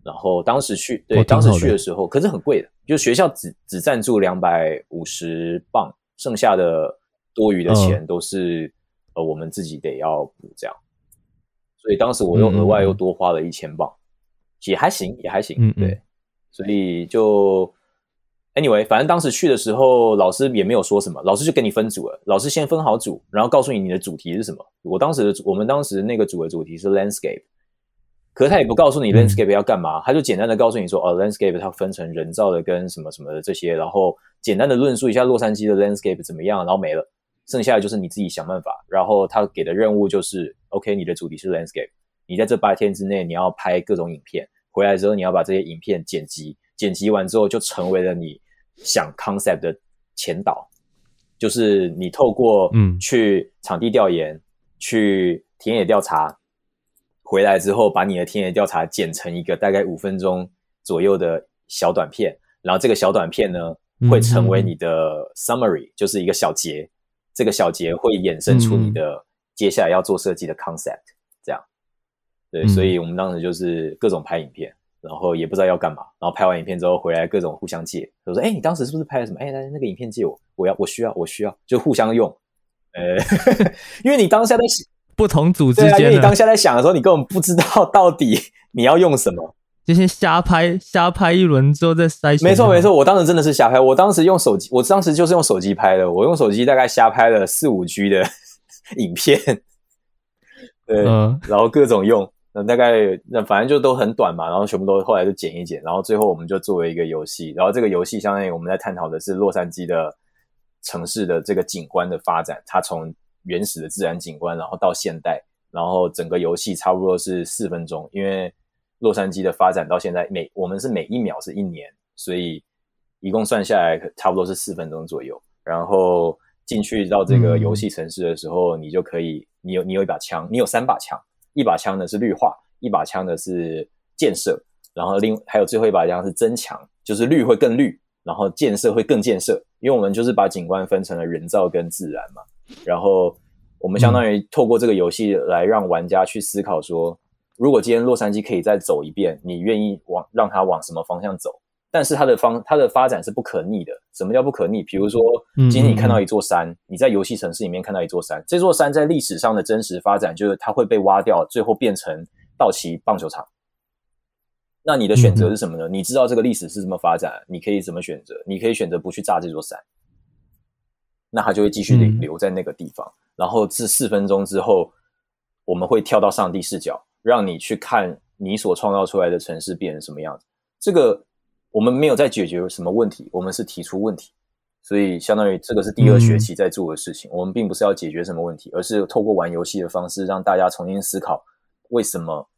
然后当时去，对，当时去的时候，可是很贵的，就学校只只赞助两百五十磅。剩下的多余的钱都是呃我们自己得要补这样，所以当时我又额外又多花了一千镑，也还行也还行，对，所以就 anyway，反正当时去的时候老师也没有说什么，老师就给你分组了，老师先分好组，然后告诉你你的主题是什么。我当时的我们当时那个组的主题是 landscape，可是他也不告诉你 landscape 要干嘛，他就简单的告诉你说，哦，landscape 它分成人造的跟什么什么的这些，然后简单的论述一下洛杉矶的 landscape 怎么样，然后没了，剩下的就是你自己想办法。然后他给的任务就是，OK，你的主题是 landscape，你在这八天之内你要拍各种影片，回来之后你要把这些影片剪辑，剪辑完之后就成为了你想 concept 的前导，就是你透过嗯去场地调研，去田野调查。回来之后，把你的田野调查剪成一个大概五分钟左右的小短片，然后这个小短片呢，会成为你的 summary，就是一个小结。这个小结会衍生出你的接下来要做设计的 concept。这样，对，所以我们当时就是各种拍影片，然后也不知道要干嘛，然后拍完影片之后回来各种互相借，就说：“哎，你当时是不是拍了什么？哎，那那个影片借我，我要，我需要，我需要，就互相用。”呃，因为你当下在。不同组之间，因为你当下在想的时候，你根本不知道到底你要用什么，就先瞎拍，瞎拍一轮之后再筛选。没错，没错，我当时真的是瞎拍。我当时用手机，我当时就是用手机拍的。我用手机大概瞎拍了四五 G 的影片，对，然后各种用，那大概那反正就都很短嘛，然后全部都后来就剪一剪，然后最后我们就作为一个游戏，然后这个游戏相当于我们在探讨的是洛杉矶的城市的这个景观的发展，它从。原始的自然景观，然后到现代，然后整个游戏差不多是四分钟。因为洛杉矶的发展到现在，每我们是每一秒是一年，所以一共算下来差不多是四分钟左右。然后进去到这个游戏城市的时候，你就可以，你有你有一把枪，你有三把枪，一把枪呢是绿化，一把枪呢是建设，然后另还有最后一把枪是增强，就是绿会更绿，然后建设会更建设。因为我们就是把景观分成了人造跟自然嘛。然后我们相当于透过这个游戏来让玩家去思考说，如果今天洛杉矶可以再走一遍，你愿意往让它往什么方向走？但是它的方它的发展是不可逆的。什么叫不可逆？比如说，今天你看到一座山，你在游戏城市里面看到一座山，这座山在历史上的真实发展就是它会被挖掉，最后变成道奇棒球场。那你的选择是什么呢？你知道这个历史是怎么发展，你可以怎么选择？你可以选择不去炸这座山。那他就会继续留留在那个地方，然后至四分钟之后，我们会跳到上帝视角，让你去看你所创造出来的城市变成什么样子。这个我们没有在解决什么问题，我们是提出问题，所以相当于这个是第二学期在做的事情。我们并不是要解决什么问题，而是透过玩游戏的方式，让大家重新思考为什么，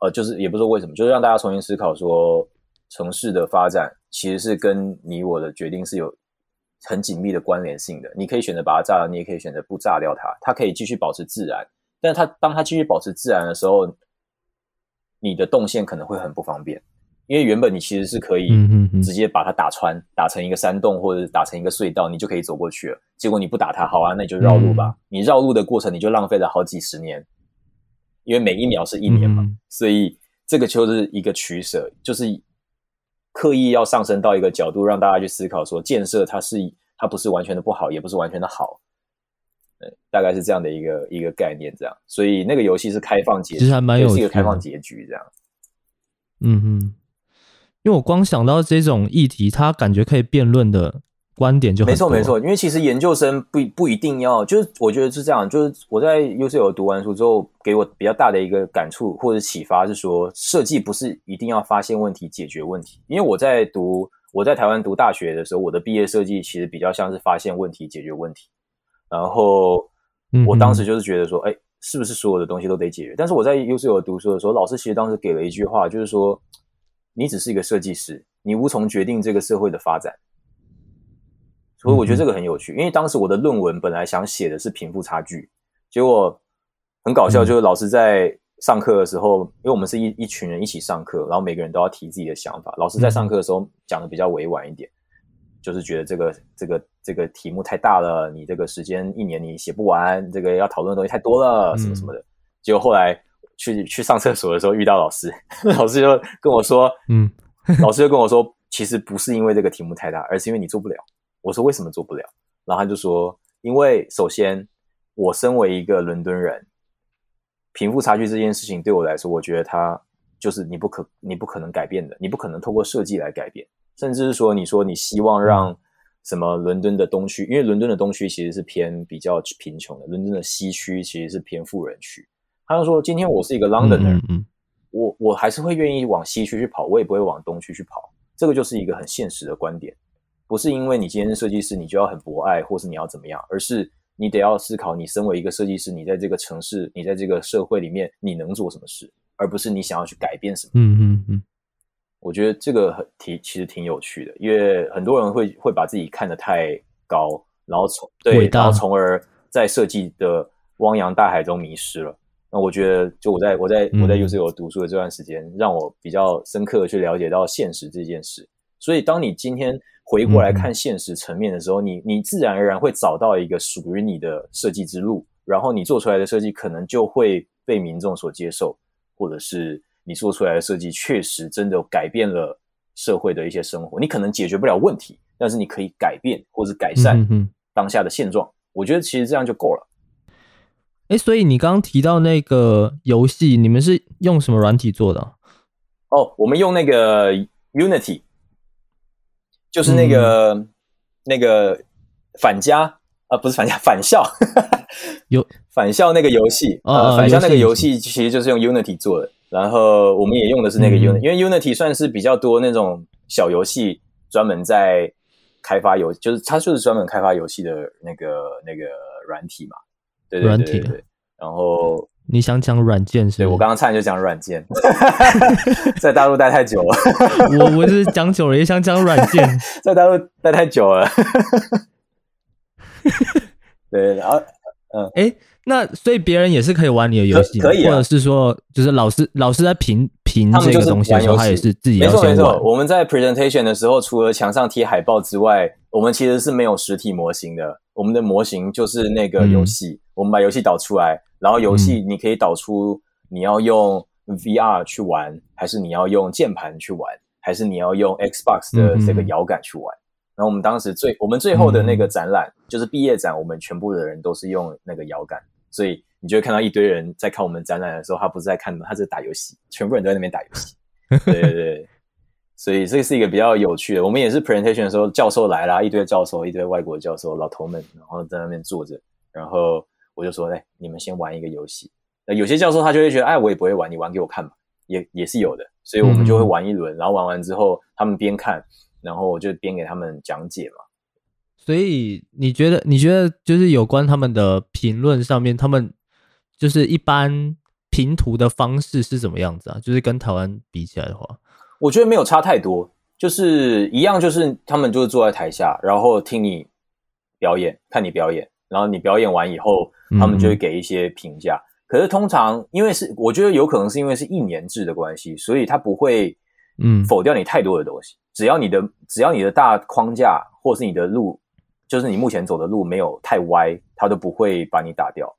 呃，就是也不是说为什么，就是让大家重新思考说，城市的发展其实是跟你我的决定是有。很紧密的关联性的，你可以选择把它炸了，你也可以选择不炸掉它，它可以继续保持自然。但是它当它继续保持自然的时候，你的动线可能会很不方便，因为原本你其实是可以直接把它打穿，打成一个山洞或者打成一个隧道，你就可以走过去了。结果你不打它，好啊，那你就绕路吧。你绕路的过程，你就浪费了好几十年，因为每一秒是一年嘛。所以这个就是一个取舍，就是。刻意要上升到一个角度，让大家去思考说，建设它是它不是完全的不好，也不是完全的好，呃，大概是这样的一个一个概念，这样。所以那个游戏是开放结局，其实还蛮有是一个开放结局这样。嗯哼，因为我光想到这种议题，它感觉可以辩论的。观点就没错没错，因为其实研究生不不一定要，就是我觉得是这样，就是我在 U C 有读完书之后，给我比较大的一个感触或者启发是说，设计不是一定要发现问题、解决问题。因为我在读我在台湾读大学的时候，我的毕业设计其实比较像是发现问题、解决问题。然后我当时就是觉得说，哎，是不是所有的东西都得解决？但是我在 U C 有读书的时候，老师其实当时给了一句话，就是说，你只是一个设计师，你无从决定这个社会的发展。所以我觉得这个很有趣，因为当时我的论文本来想写的是贫富差距，结果很搞笑，就是老师在上课的时候，因为我们是一一群人一起上课，然后每个人都要提自己的想法。老师在上课的时候讲的比较委婉一点，就是觉得这个这个这个题目太大了，你这个时间一年你写不完，这个要讨论的东西太多了，什么什么的。结果后来去去上厕所的时候遇到老师，老师就跟我说，嗯，老师就跟我说，其实不是因为这个题目太大，而是因为你做不了。我说为什么做不了？然后他就说，因为首先我身为一个伦敦人，贫富差距这件事情对我来说，我觉得它就是你不可你不可能改变的，你不可能透过设计来改变，甚至是说你说你希望让什么伦敦的东区，因为伦敦的东区其实是偏比较贫穷的，伦敦的西区其实是偏富人区。他就说，今天我是一个 Londoner，我我还是会愿意往西区去跑，我也不会往东区去跑。这个就是一个很现实的观点，不是因为你今天是设计师，你就要很博爱，或是你要怎么样，而是你得要思考，你身为一个设计师，你在这个城市，你在这个社会里面，你能做什么事，而不是你想要去改变什么。嗯嗯嗯，我觉得这个很挺，其实挺有趣的，因为很多人会会把自己看得太高，然后从对，然后从而在设计的汪洋大海中迷失了。那我觉得，就我在我在我在 U C O 读书的这段时间，让我比较深刻的去了解到现实这件事。所以，当你今天回过来看现实层面的时候，你你自然而然会找到一个属于你的设计之路，然后你做出来的设计可能就会被民众所接受，或者是你做出来的设计确实真的改变了社会的一些生活。你可能解决不了问题，但是你可以改变或者改善当下的现状。我觉得其实这样就够了。哎，所以你刚刚提到那个游戏，你们是用什么软体做的？哦，我们用那个 Unity，就是那个那个反家啊，不是反家，返校有返校那个游戏啊，返校那个游戏其实就是用 Unity 做的。然后我们也用的是那个 Unity，因为 Unity 算是比较多那种小游戏，专门在开发游，就是它就是专门开发游戏的那个那个软体嘛。对对对对，然后你想讲软件是？对我刚刚差点就讲软件，在大陆待太久了。我我是讲久了也想讲软件，在大陆待太久了。对，然后嗯，哎，那所以别人也是可以玩你的游戏，可以，或者是说，就是老师老师在评评这个东西的时候，他也是自己没错没错。我们在 presentation 的时候，除了墙上贴海报之外，我们其实是没有实体模型的。我们的模型就是那个游戏。我们把游戏导出来，然后游戏你可以导出你要用 VR 去玩，还是你要用键盘去玩，还是你要用 Xbox 的这个摇杆去玩。然后我们当时最我们最后的那个展览就是毕业展，我们全部的人都是用那个摇杆，所以你就会看到一堆人在看我们展览的时候，他不是在看，他是打游戏，全部人都在那边打游戏。对对对，所以这是一个比较有趣的。我们也是 presentation 的时候，教授来啦，一堆教授，一堆外国教授老头们，然后在那边坐着，然后。我就说，哎，你们先玩一个游戏。那有些教授他就会觉得，哎，我也不会玩，你玩给我看吧，也也是有的。所以我们就会玩一轮，然后玩完之后，他们边看，然后我就边给他们讲解嘛。所以你觉得，你觉得就是有关他们的评论上面，他们就是一般评图的方式是怎么样子啊？就是跟台湾比起来的话，我觉得没有差太多，就是一样，就是他们就是坐在台下，然后听你表演，看你表演。然后你表演完以后，他们就会给一些评价。可是通常因为是，我觉得有可能是因为是一年制的关系，所以他不会嗯否掉你太多的东西。只要你的只要你的大框架或是你的路，就是你目前走的路没有太歪，他都不会把你打掉。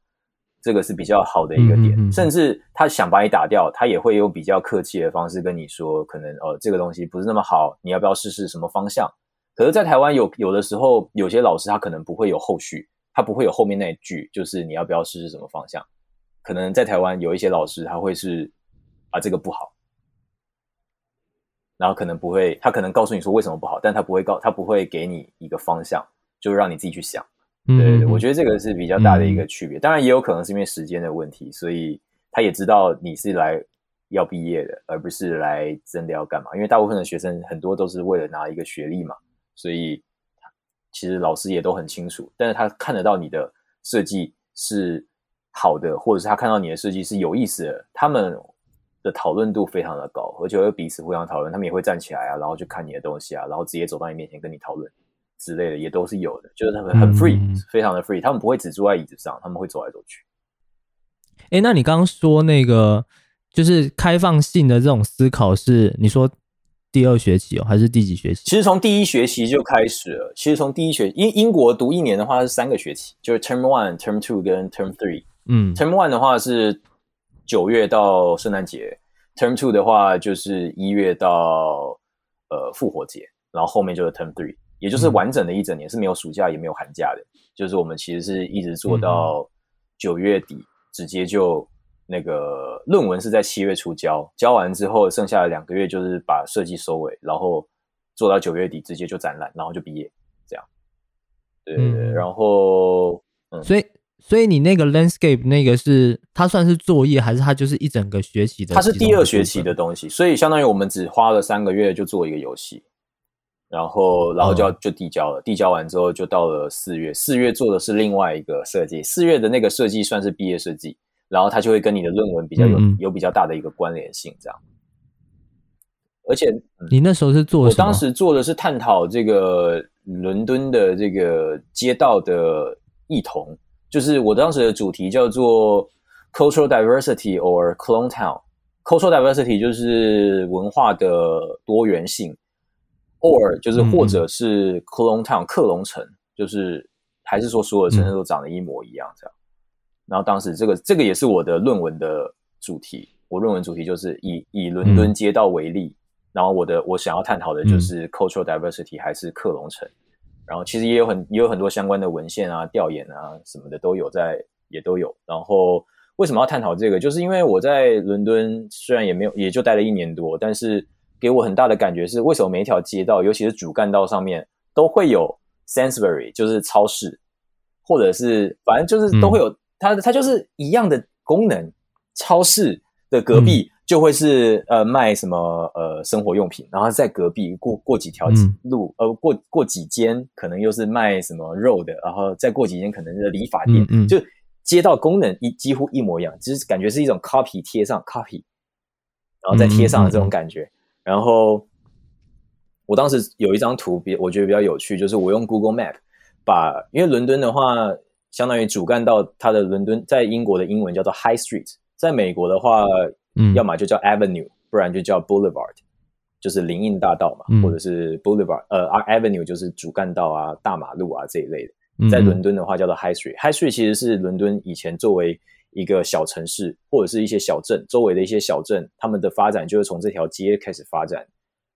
这个是比较好的一个点。甚至他想把你打掉，他也会用比较客气的方式跟你说，可能呃这个东西不是那么好，你要不要试试什么方向？可是，在台湾有有的时候，有些老师他可能不会有后续。他不会有后面那一句，就是你要不要试试什么方向？可能在台湾有一些老师他会是啊这个不好，然后可能不会，他可能告诉你说为什么不好，但他不会告，他不会给你一个方向，就让你自己去想。对对对，我觉得这个是比较大的一个区别。当然也有可能是因为时间的问题，所以他也知道你是来要毕业的，而不是来真的要干嘛。因为大部分的学生很多都是为了拿一个学历嘛，所以。其实老师也都很清楚，但是他看得到你的设计是好的，或者是他看到你的设计是有意思的，他们的讨论度非常的高，而且会彼此互相讨论，他们也会站起来啊，然后去看你的东西啊，然后直接走到你面前跟你讨论之类的，也都是有的，就是他们很 free，非常的 free，他们不会只坐在椅子上，他们会走来走去。哎，那你刚刚说那个就是开放性的这种思考是你说？第二学期哦，还是第几学期？其实从第一学期就开始了。其实从第一学，英英国读一年的话是三个学期，就是 Term One、Term Two 跟 Term Three。嗯，Term One 的话是九月到圣诞节，Term Two 的话就是一月到呃复活节，然后后面就是 Term Three，也就是完整的一整年是没有暑假也没有寒假的。就是我们其实是一直做到九月底，直接就。那个论文是在七月初交，交完之后剩下的两个月就是把设计收尾，然后做到九月底直接就展览，然后就毕业，这样。对对对，然后嗯，所以所以你那个 landscape 那个是它算是作业，还是它就是一整个学习的？它是第二学期的东西，所以相当于我们只花了三个月就做一个游戏，然后然后就要就递交了，递交完之后就到了四月，四月做的是另外一个设计，四月的那个设计算是毕业设计，然后它就会跟你的论文比较有有比较大的一个关联性，这样。而且你那时候是做，我当时做的是探讨这个伦敦的这个街道的异同。就是我当时的主题叫做 cultural diversity or clone town。cultural diversity 就是文化的多元性，or 就是或者是 clone town 克隆城，就是还是说所有的城市都长得一模一样这样。然后当时这个这个也是我的论文的主题，我论文主题就是以以伦敦街道为例，然后我的我想要探讨的就是 cultural diversity 还是克隆城。然后其实也有很也有很多相关的文献啊、调研啊什么的都有在，也都有。然后为什么要探讨这个？就是因为我在伦敦虽然也没有也就待了一年多，但是给我很大的感觉是，为什么每一条街道，尤其是主干道上面都会有 Sainsbury，就是超市，或者是反正就是都会有它，它就是一样的功能，超市的隔壁。就会是呃卖什么呃生活用品，然后在隔壁过过几条路，呃过过几间可能又是卖什么肉的，然后再过几间可能是理发店，就街道功能一几乎一模一样，只是感觉是一种 copy 贴上 copy，然后再贴上的这种感觉。然后我当时有一张图，比我觉得比较有趣，就是我用 Google Map 把，因为伦敦的话，相当于主干道，它的伦敦在英国的英文叫做 High Street，在美国的话。嗯要么就叫 Avenue，不然就叫 Boulevard，就是林荫大道嘛，或者是 Boulevard，呃，Avenue 就是主干道啊、大马路啊这一类的。在伦敦的话叫做 High Street。High Street 其实是伦敦以前作为一个小城市或者是一些小镇周围的一些小镇，他们的发展就是从这条街开始发展，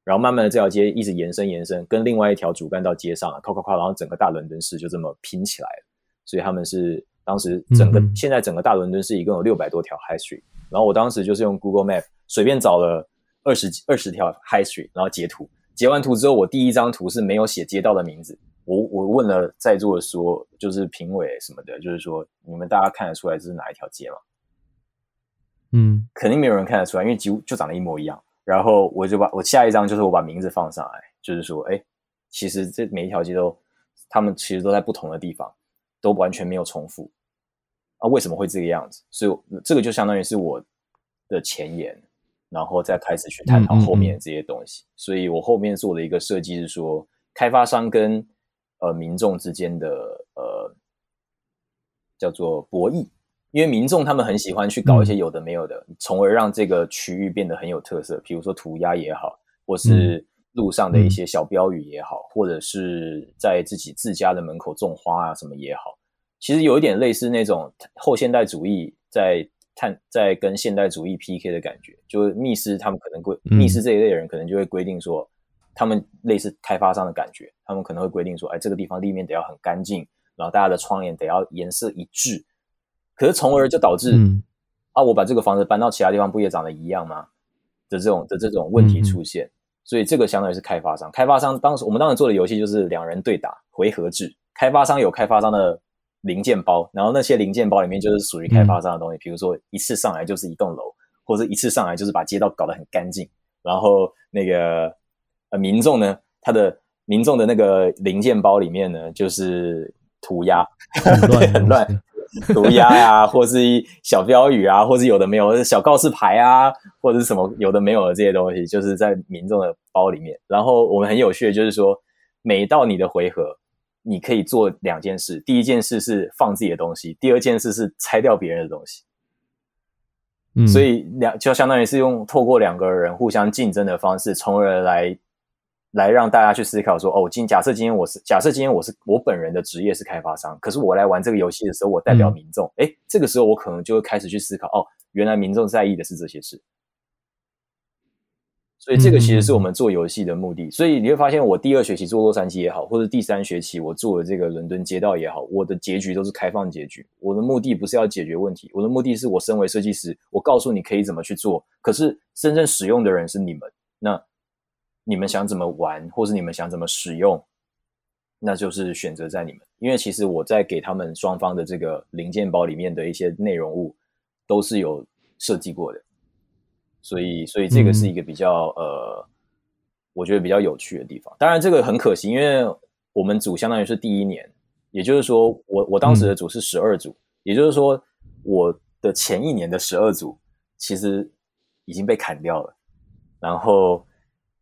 然后慢慢的这条街一直延伸延伸，跟另外一条主干道接上了，靠靠靠，然后整个大伦敦市就这么拼起来了。所以他们是当时整个现在整个大伦敦市一共有六百多条 High Street。然后我当时就是用 Google Map 随便找了二十二十条 High Street，然后截图。截完图之后，我第一张图是没有写街道的名字。我我问了在座的说，就是评委什么的，就是说你们大家看得出来这是哪一条街吗？嗯，肯定没有人看得出来，因为几乎就长得一模一样。然后我就把我下一张就是我把名字放上来，就是说，哎，其实这每一条街都，他们其实都在不同的地方，都完全没有重复。啊，为什么会这个样子？所以这个就相当于是我的前言，然后再开始去探讨后面这些东西。所以我后面做的一个设计是说，开发商跟呃民众之间的呃叫做博弈，因为民众他们很喜欢去搞一些有的没有的，从而让这个区域变得很有特色。比如说涂鸦也好，或是路上的一些小标语也好，或者是在自己自家的门口种花啊什么也好。其实有一点类似那种后现代主义在探在跟现代主义 PK 的感觉，就是密斯他们可能规密斯这一类人可能就会规定说，他们类似开发商的感觉，他们可能会规定说，哎，这个地方立面得要很干净，然后大家的窗帘得要颜色一致，可是从而就导致啊，我把这个房子搬到其他地方不也长得一样吗？的这种的这种问题出现，所以这个相当于是开发商，开发商当时我们当时做的游戏就是两人对打回合制，开发商有开发商的。零件包，然后那些零件包里面就是属于开发商的东西，比如说一次上来就是一栋楼，或者一次上来就是把街道搞得很干净。然后那个呃民众呢，他的民众的那个零件包里面呢，就是涂鸦，很乱，涂鸦呀，或是一小标语啊，或是有的没有小告示牌啊，或者是什么有的没有的这些东西，就是在民众的包里面。然后我们很有趣的就是说，每到你的回合。你可以做两件事，第一件事是放自己的东西，第二件事是拆掉别人的东西。嗯，所以两就相当于是用透过两个人互相竞争的方式，从而来来让大家去思考说：哦，今假设今天我是假设今天我是我本人的职业是开发商，可是我来玩这个游戏的时候，我代表民众。哎，这个时候我可能就会开始去思考：哦，原来民众在意的是这些事。所以这个其实是我们做游戏的目的。所以你会发现，我第二学期做洛杉矶也好，或者第三学期我做的这个伦敦街道也好，我的结局都是开放结局。我的目的不是要解决问题，我的目的是我身为设计师，我告诉你可以怎么去做。可是真正使用的人是你们，那你们想怎么玩，或是你们想怎么使用，那就是选择在你们。因为其实我在给他们双方的这个零件包里面的一些内容物都是有设计过的，所以所以这个是一个比较呃，我觉得比较有趣的地方。当然这个很可惜，因为我们组相当于是第一年，也就是说我我当时的组是十二组，也就是说我的前一年的十二组其实已经被砍掉了，然后。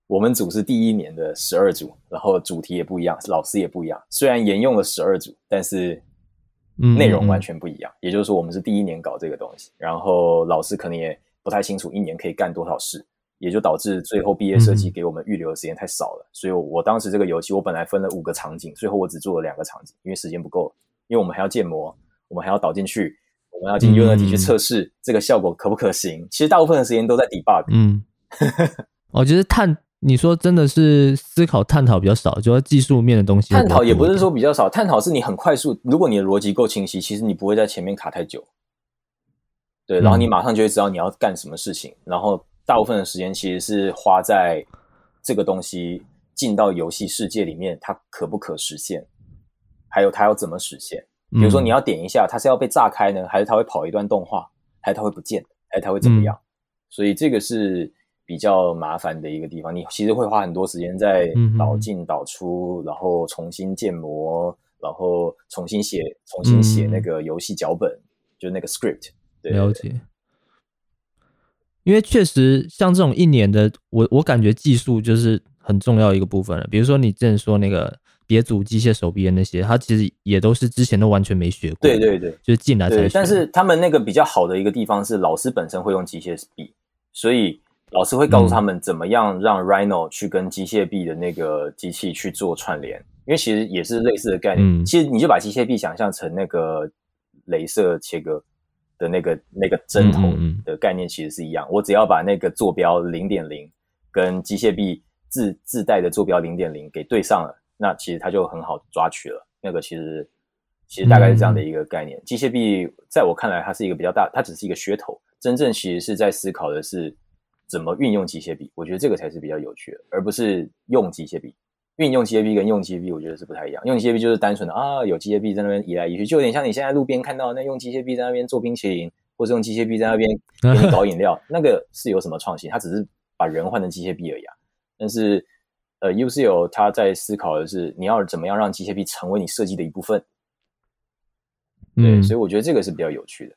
我们组是第一年的十二组，然后主题也不一样，老师也不一样。虽然沿用了十二组，但是内容完全不一样。也就是说，我们是第一年搞这个东西，然后老师可能也不太清楚一年可以干多少事，也就导致最后毕业设计给我们预留的时间太少了。所以我当时这个游戏，我本来分了五个场景，最后我只做了两个场景，因为时间不够。因为我们还要建模，我们还要导进去，我们要进 Unity 去测试这个效果可不可行。其实大部分的时间都在 debug。嗯，我觉得探。你说真的是思考探讨比较少，就是技术面的东西。探讨也不是说比较少，探讨是你很快速。如果你的逻辑够清晰，其实你不会在前面卡太久。对，然后你马上就会知道你要干什么事情。然后大部分的时间其实是花在这个东西进到游戏世界里面，它可不可实现，还有它要怎么实现。比如说你要点一下，它是要被炸开呢，还是它会跑一段动画，还是它会不见，还是它会怎么样？所以这个是。比较麻烦的一个地方，你其实会花很多时间在导进导出，然后重新建模，然后重新写、重新写那个游戏脚本，就那个 script。了解。因为确实像这种一年的，我我感觉技术就是很重要一个部分了。比如说你之前说那个别组机械手臂的那些，他其实也都是之前都完全没学过。对对对，就是进来才。但是他们那个比较好的一个地方是，老师本身会用机械臂，所以。老师会告诉他们怎么样让 Rhino 去跟机械臂的那个机器去做串联，因为其实也是类似的概念。其实你就把机械臂想象成那个镭射切割的那个那个针头的概念，其实是一样。我只要把那个坐标零点零跟机械臂自自带的坐标零点零给对上了，那其实它就很好抓取了。那个其实其实大概是这样的一个概念。机械臂在我看来，它是一个比较大，它只是一个噱头，真正其实是在思考的是。怎么运用机械臂？我觉得这个才是比较有趣的，而不是用机械臂。运用机械臂跟用机械臂，我觉得是不太一样。用机械臂就是单纯的啊，有机械臂在那边移来移去，就有点像你现在路边看到那用机械臂在那边做冰淇淋，或者用机械臂在那边给你搞饮料，那个是有什么创新？它只是把人换成机械臂而已。但是，呃，UCL 他在思考的是你要怎么样让机械臂成为你设计的一部分。对，所以我觉得这个是比较有趣的。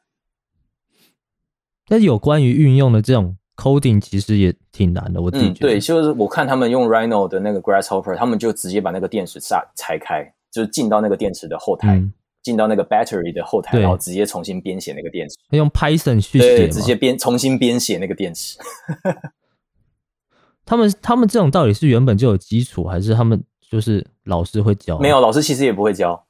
但有关于运用的这种。Coding 其实也挺难的，我自己觉得。对，就是我看他们用 Rhino 的那个 Grasshopper，他们就直接把那个电池拆拆开，就是进到那个电池的后台，进到那个 battery 的后台，然后直接重新编写那个电池。用 Python 去写，直接编重新编写那个电池。他们他们这种到底是原本就有基础，还是他们就是老师会教？没有，老师其实也不会教，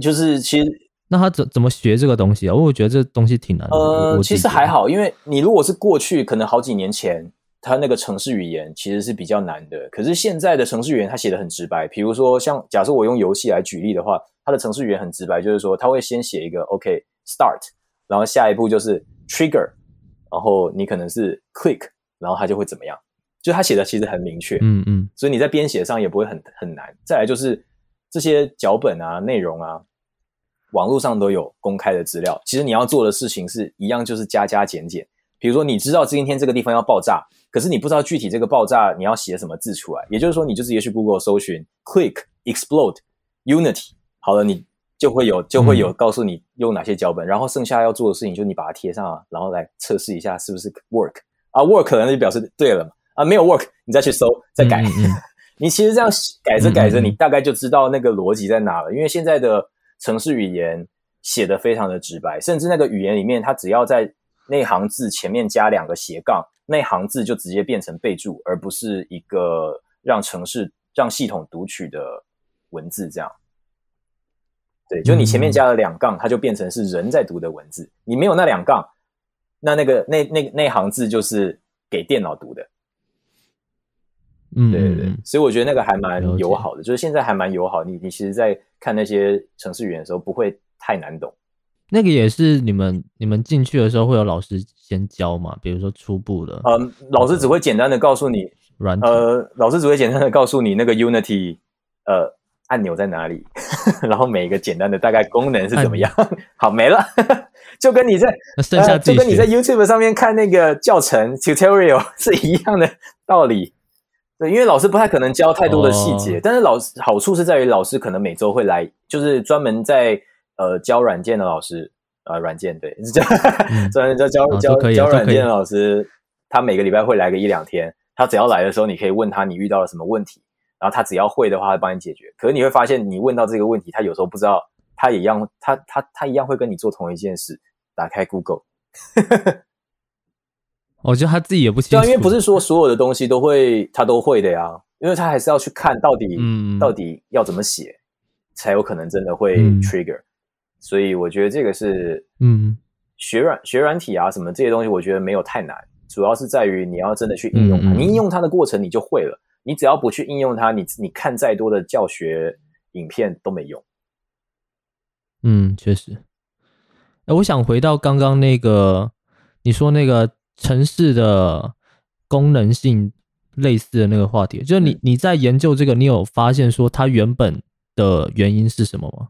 就是其实。那他怎怎么学这个东西啊？我觉得这东西挺难的。呃，其实还好，因为你如果是过去可能好几年前，他那个城市语言其实是比较难的。可是现在的城市语言，他写的很直白。比如说，像假设我用游戏来举例的话，他的城市语言很直白，就是说他会先写一个 OK start，然后下一步就是 trigger，然后你可能是 click，然后他就会怎么样？就他写的其实很明确，嗯嗯，所以你在编写上也不会很很难。再来就是这些脚本啊、内容啊。网络上都有公开的资料，其实你要做的事情是一样，就是加加减减。比如说，你知道今天这个地方要爆炸，可是你不知道具体这个爆炸你要写什么字出来。也就是说，你就直接去 Google 搜寻 “click explode Unity”，好了，你就会有就会有告诉你用哪些脚本，然后剩下要做的事情就你把它贴上，啊，然后来测试一下是不是 work 啊，work 那就表示对了嘛啊，没有 work 你再去搜再改。你其实这样改着改着，你大概就知道那个逻辑在哪了，因为现在的。城市语言写的非常的直白，甚至那个语言里面，它只要在那行字前面加两个斜杠，那行字就直接变成备注，而不是一个让城市让系统读取的文字。这样，对，就你前面加了两杠，它就变成是人在读的文字。你没有那两杠，那那个那那那行字就是给电脑读的。嗯，对对对，所以我觉得那个还蛮友好的，就是现在还蛮友好。你你其实，在看那些城市语言的时候，不会太难懂。那个也是你们你们进去的时候会有老师先教嘛？比如说初步的，嗯，老师只会简单的告诉你，软呃，老师只会简单的告诉你那个 Unity，呃，按钮在哪里，然后每一个简单的大概功能是怎么样，好没了，就跟你在剩下就跟你在 YouTube 上面看那个教程 tutorial 是一样的道理。对，因为老师不太可能教太多的细节，但是老师好处是在于老师可能每周会来，就是专门在呃教软件的老师呃，软件对，教 专门教教教教软件的老师，他每个礼拜会来个一两天。他只要来的时候，你可以问他你遇到了什么问题，然后他只要会的话，他帮你解决。可是你会发现，你问到这个问题，他有时候不知道，他也一样，他他他一样会跟你做同一件事，打开 Google。我觉得他自己也不清楚，因为不是说所有的东西都会他都会的呀，因为他还是要去看到底到底要怎么写，才有可能真的会 trigger。所以我觉得这个是嗯，学软学软体啊什么这些东西，我觉得没有太难，主要是在于你要真的去应用它。你应用它的过程你就会了，你只要不去应用它，你你看再多的教学影片都没用。嗯，确实。哎，我想回到刚刚那个你说那个。城市的功能性类似的那个话题，就是你你在研究这个，你有发现说它原本的原因是什么吗？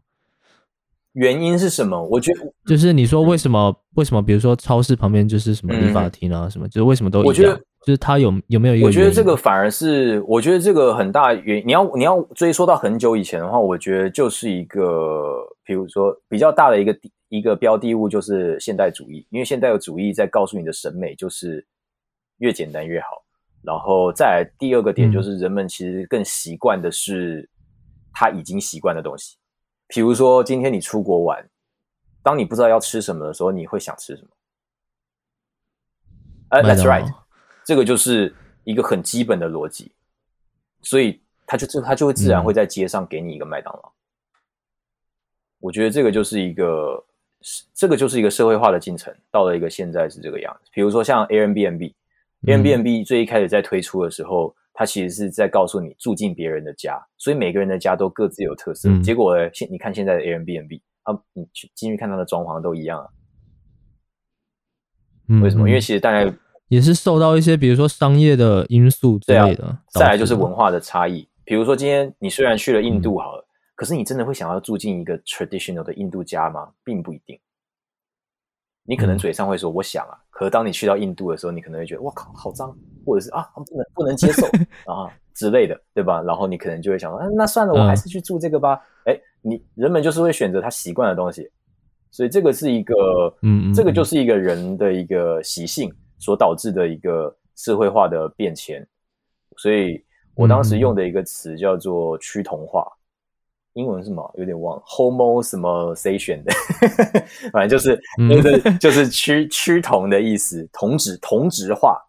原因是什么？我觉得就是你说为什么为什么，比如说超市旁边就是什么理发厅啊，什么就是为什么都我觉得就是他有有没有一个？我觉得这个反而是我觉得这个很大原因。你要你要追溯到很久以前的话，我觉得就是一个，比如说比较大的一个。一个标的物就是现代主义，因为现代主义在告诉你的审美就是越简单越好。然后再来第二个点就是人们其实更习惯的是他已经习惯的东西。比如说今天你出国玩，当你不知道要吃什么的时候，你会想吃什么？呃，That's right，这个就是一个很基本的逻辑。所以他就他就会自然会在街上给你一个麦当劳。我觉得这个就是一个。这个就是一个社会化的进程，到了一个现在是这个样子。比如说像 Airbnb，Airbnb 最一开始在推出的时候，它其实是在告诉你住进别人的家，所以每个人的家都各自有特色。结果现你看现在的 Airbnb 啊，你去进去看它的装潢都一样啊。为什么？因为其实大家也是受到一些比如说商业的因素之类的。再来就是文化的差异。比如说今天你虽然去了印度好了。可是你真的会想要住进一个 traditional 的印度家吗？并不一定。你可能嘴上会说我想啊，可是当你去到印度的时候，你可能会觉得我靠，好脏，或者是啊不能不能接受 啊之类的，对吧？然后你可能就会想说，那算了，我还是去住这个吧。哎，你人们就是会选择他习惯的东西，所以这个是一个，嗯，这个就是一个人的一个习性所导致的一个社会化的变迁。所以我当时用的一个词叫做趋同化。英文是什么？有点忘，homo 什么 sation 的，反正就是就是就是趋趋同的意思，同质同质化。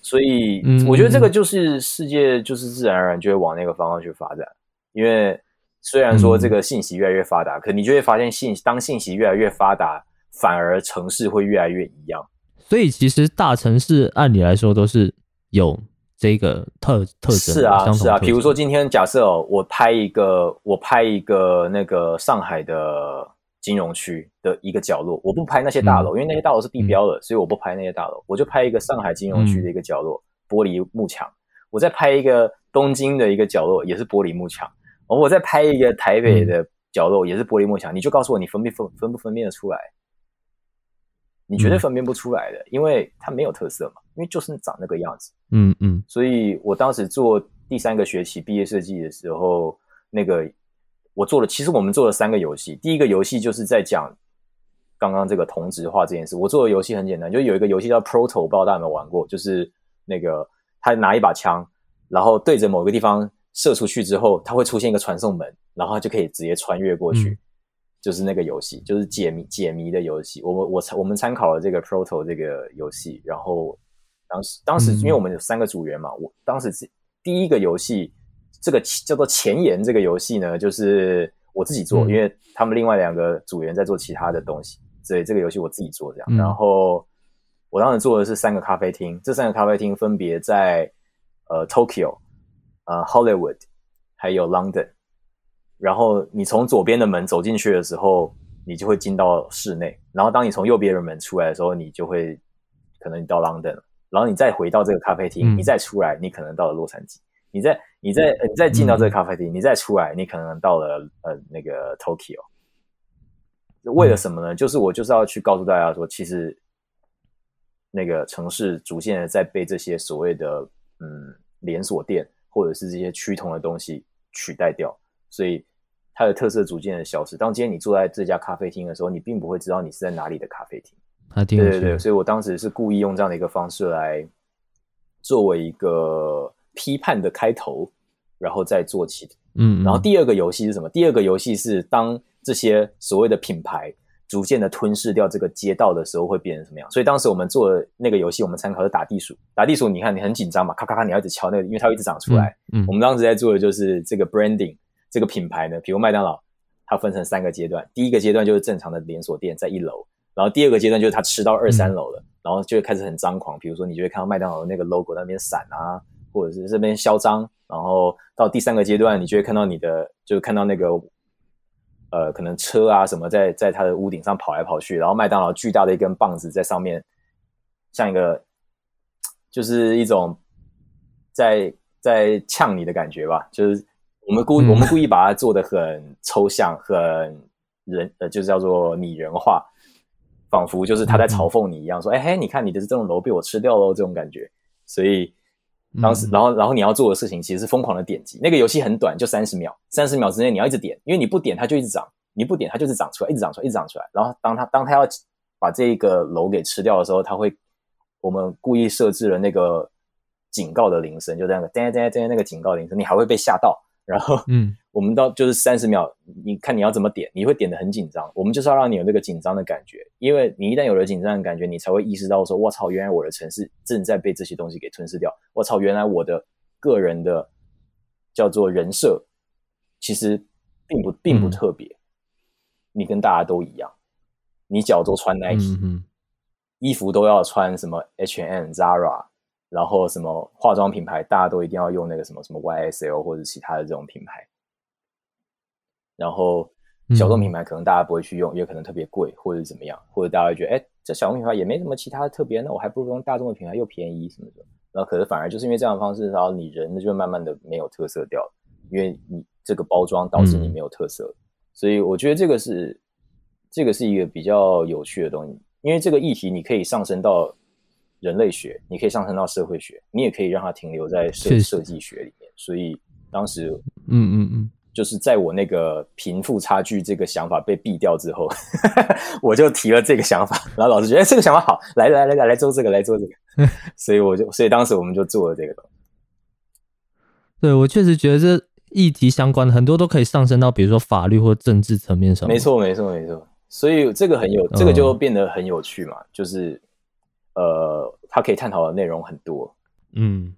所以我觉得这个就是世界，就是自然而然就会往那个方向去发展。因为虽然说这个信息越来越发达，可你就会发现信当信息越来越发达，反而城市会越来越一样。所以其实大城市按理来说都是有。这个特特征是啊是啊，比如说今天假设我拍一个我拍一个那个上海的金融区的一个角落，我不拍那些大楼，因为那些大楼是地标的，所以我不拍那些大楼，我就拍一个上海金融区的一个角落，玻璃幕墙。我再拍一个东京的一个角落，也是玻璃幕墙。我再拍一个台北的角落，也是玻璃幕墙。你就告诉我，你分辨分分不分辨得出来？你绝对分辨不出来的，因为它没有特色嘛，因为就是长那个样子。嗯嗯。所以我当时做第三个学期毕业设计的时候，那个我做了，其实我们做了三个游戏。第一个游戏就是在讲刚刚这个同质化这件事。我做的游戏很简单，就有一个游戏叫 Proto，不知道大家有没有玩过？就是那个他拿一把枪，然后对着某个地方射出去之后，它会出现一个传送门，然后就可以直接穿越过去。就是那个游戏，就是解谜解谜的游戏。我们我我们参考了这个 Proto 这个游戏，然后当时当时因为我们有三个组员嘛，我当时第一个游戏这个叫做前沿这个游戏呢，就是我自己做，因为他们另外两个组员在做其他的东西，所以这个游戏我自己做这样。然后我当时做的是三个咖啡厅，这三个咖啡厅分别在呃 Tokyo、呃 Hollywood 还有 London。然后你从左边的门走进去的时候，你就会进到室内。然后当你从右边的门出来的时候，你就会可能你到 London。然后你再回到这个咖啡厅，你再出来，你可能到了洛杉矶。你再你再你再进到这个咖啡厅，你再出来，你可能到了呃那个 Tokyo。为了什么呢？就是我就是要去告诉大家说，其实那个城市逐渐的在被这些所谓的嗯连锁店或者是这些趋同的东西取代掉，所以它的特色逐渐的消失。当今天你坐在这家咖啡厅的时候，你并不会知道你是在哪里的咖啡厅。对对对，所以我当时是故意用这样的一个方式来作为一个批判的开头，然后再做起。嗯，然后第二个游戏是什么？第二个游戏是当。这些所谓的品牌逐渐的吞噬掉这个街道的时候，会变成什么样？所以当时我们做的那个游戏，我们参考是打地鼠。打地鼠，你看你很紧张嘛，咔咔咔，你要一直敲那个，因为它会一直长出来。嗯，我们当时在做的就是这个 branding，这个品牌呢，比如麦当劳，它分成三个阶段。第一个阶段就是正常的连锁店，在一楼，然后第二个阶段就是它吃到二三楼了，然后就会开始很张狂。比如说，你就会看到麦当劳的那个 logo 那边闪啊，或者是这边嚣张。然后到第三个阶段，你就会看到你的，就看到那个。呃，可能车啊什么在在它的屋顶上跑来跑去，然后麦当劳巨大的一根棒子在上面，像一个就是一种在在呛你的感觉吧。就是我们故我们故意把它做的很抽象，很人呃，就是叫做拟人化，仿佛就是他在嘲讽你一样，说：“哎嘿，你看你的这栋楼被我吃掉喽。”这种感觉。所以当时，然后然后你要做的事情其实是疯狂的点击。那个游戏很短，就三十秒，三十秒之内你要一直点，因为你不点它就一直涨，你不点它就是长出来，一直长出来，一直长出来。然后当它当它要把这个楼给吃掉的时候，它会我们故意设置了那个警告的铃声，就这样的叮叮叮那个警告铃声，你还会被吓到。然后嗯，我们到就是三十秒，你看你要怎么点，你会点的很紧张。我们就是要让你有那个紧张的感觉，因为你一旦有了紧张的感觉，你才会意识到说，我操，原来我的城市正在被这些东西给吞噬掉。我操，原来我的个人的叫做人设，其实并不并不特别，你跟大家都一样，你脚都穿 Nike，衣服都要穿什么 H&M、Zara。然后什么化妆品牌，大家都一定要用那个什么什么 YSL 或者其他的这种品牌。然后小众品牌可能大家不会去用，也可能特别贵或者怎么样，或者大家会觉得，哎，这小众品牌也没什么其他的特别，那我还不如用大众的品牌又便宜什么的。然后可是反而就是因为这样的方式，然后你人呢就慢慢的没有特色掉了，因为你这个包装导致你没有特色。所以我觉得这个是这个是一个比较有趣的东西，因为这个议题你可以上升到。人类学，你可以上升到社会学，你也可以让它停留在设设计学里面。所以当时，嗯嗯嗯，就是在我那个贫富差距这个想法被毙掉之后，我就提了这个想法，然后老师觉得这个想法好，来来来来来做这个，来做这个，所以我就，所以当时我们就做了这个东西。对我确实觉得这议题相关的很多都可以上升到比如说法律或政治层面上。没错没错没错，所以这个很有，这个就变得很有趣嘛，就是。呃，它可以探讨的内容很多。嗯，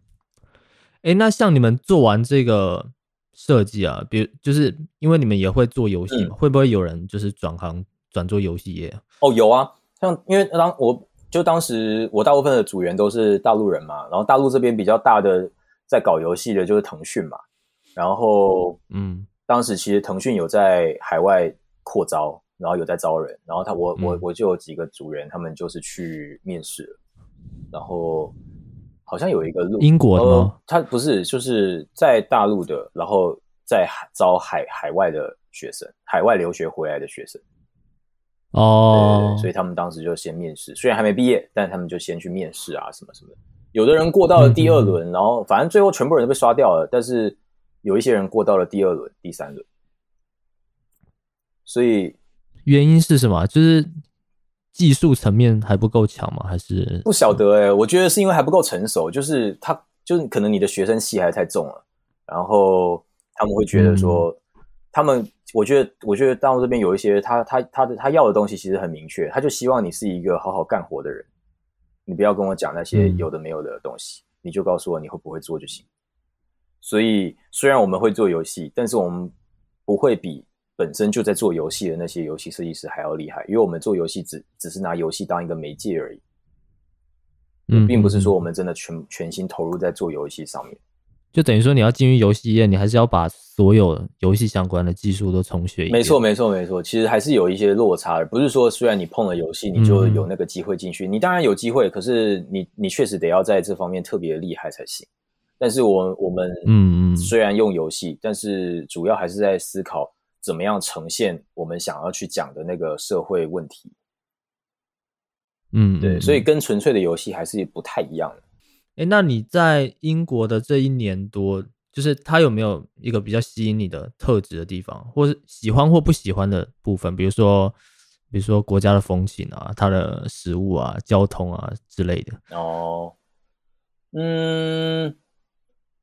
哎，那像你们做完这个设计啊，比如就是因为你们也会做游戏嘛，会不会有人就是转行转做游戏业？哦，有啊，像因为当我就当时我大部分的组员都是大陆人嘛，然后大陆这边比较大的在搞游戏的就是腾讯嘛，然后嗯，当时其实腾讯有在海外扩招。然后有在招人，然后他我我我就有几个组员，他们就是去面试，然后好像有一个路英国的，他不是就是在大陆的，然后在招海海外的学生，海外留学回来的学生，哦，所以他们当时就先面试，虽然还没毕业，但他们就先去面试啊，什么什么，有的人过到了第二轮，然后反正最后全部人都被刷掉了，但是有一些人过到了第二轮、第三轮，所以。原因是什么？就是技术层面还不够强吗？还是不晓得哎？我觉得是因为还不够成熟，就是他就是可能你的学生气还太重了，然后他们会觉得说，他们我觉得我觉得大陆这边有一些他他他的他要的东西其实很明确，他就希望你是一个好好干活的人，你不要跟我讲那些有的没有的东西，你就告诉我你会不会做就行。所以虽然我们会做游戏，但是我们不会比。本身就在做游戏的那些游戏设计师还要厉害，因为我们做游戏只只是拿游戏当一个媒介而已，嗯，并不是说我们真的全全心投入在做游戏上面。就等于说你要进入游戏业，你还是要把所有游戏相关的技术都重学一遍。没错，没错，没错。其实还是有一些落差而，不是说虽然你碰了游戏，你就有那个机会进去。你当然有机会，可是你你确实得要在这方面特别厉害才行。但是我我们嗯嗯虽然用游戏，但是主要还是在思考怎么样呈现我们想要去讲的那个社会问题。嗯，对，嗯所以嗯跟纯粹的游戏还是不太一样的。哎，那你在英国的这一年多，就是它有没有一个比较吸引你的特质的地方，或是喜欢或不喜欢的部分？比如说，比如说国家的风情啊，它的食物啊、交通啊之类的。哦，嗯，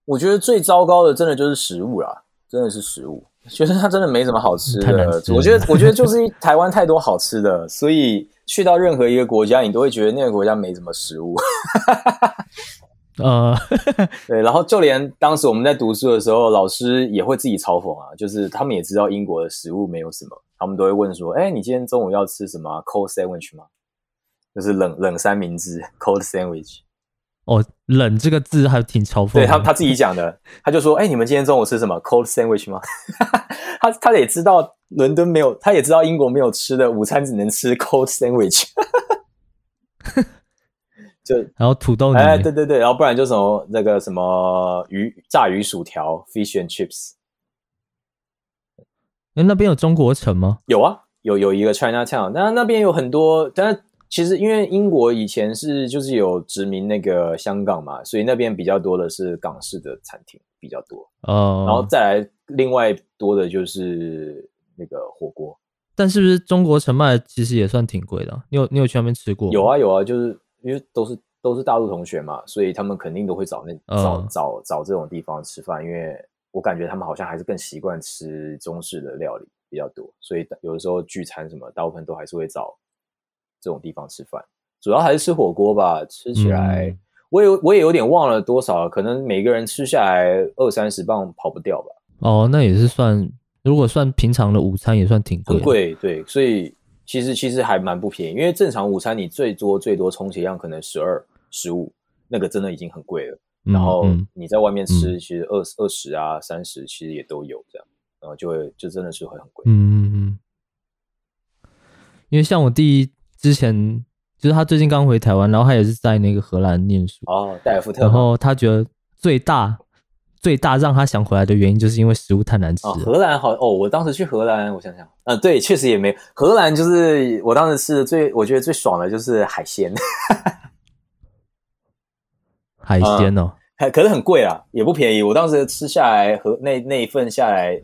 我觉得最糟糕的真的就是食物啦，真的是食物。觉得它真的没什么好吃的吃，我觉得，我觉得就是台湾太多好吃的，所以去到任何一个国家，你都会觉得那个国家没什么食物。呃，对，然后就连当时我们在读书的时候，老师也会自己嘲讽啊，就是他们也知道英国的食物没有什么，他们都会问说：“哎，你今天中午要吃什么啊 cold sandwich 吗？”就是冷冷三明治 cold sandwich。哦，冷这个字还挺嘲讽的。对他他自己讲的，他就说：“哎，你们今天中午吃什么 cold sandwich 吗？” 他他也知道伦敦没有，他也知道英国没有吃的，午餐只能吃 cold sandwich。就然后土豆泥，哎，对对对，然后不然就什么那个什么鱼炸鱼薯条 fish and chips。哎，那边有中国城吗？有啊，有有一个 China Town，那那边有很多，但是其实因为英国以前是就是有殖民那个香港嘛，所以那边比较多的是港式的餐厅比较多，哦，然后再来另外多的就是那个火锅。但是不是中国城卖其实也算挺贵的啊？你有你有去那边吃过？有啊有啊，就是因为都是都是大陆同学嘛，所以他们肯定都会找那找、嗯找找这种地方吃饭，因为我感觉他们好像还是更习惯吃中式的料理比较多，所以有的时候聚餐什么，大部分都还是会找这种地方吃饭，主要还是吃火锅吧。吃起来，嗯我也我也有点忘了多少了，可能每个人吃下来二三十磅跑不掉吧，哦，那也是算，如果算平常的午餐也算挺贵贵，对，所以其实其实还蛮不便宜，因为正常午餐你最多最多充其量可能十二十五，那个真的已经很贵了。嗯，然后嗯你在外面吃，其实二二十啊、三十其实也都有这样，然后就会就真的是会很贵。嗯嗯嗯，因为像我弟之前就是他最近刚回台湾，然后他也是在那个荷兰念书，哦，戴尔夫特然后他觉得最大最大让他想回来的原因，就是因为食物太难吃。荷兰好哦，我当时去荷兰，我想想，嗯、对，确实也没荷兰，就是我当时吃的最，我觉得最爽的就是海鲜，海鲜哦，还可是很贵啊，也不便宜。我当时吃下来和那那一份下来，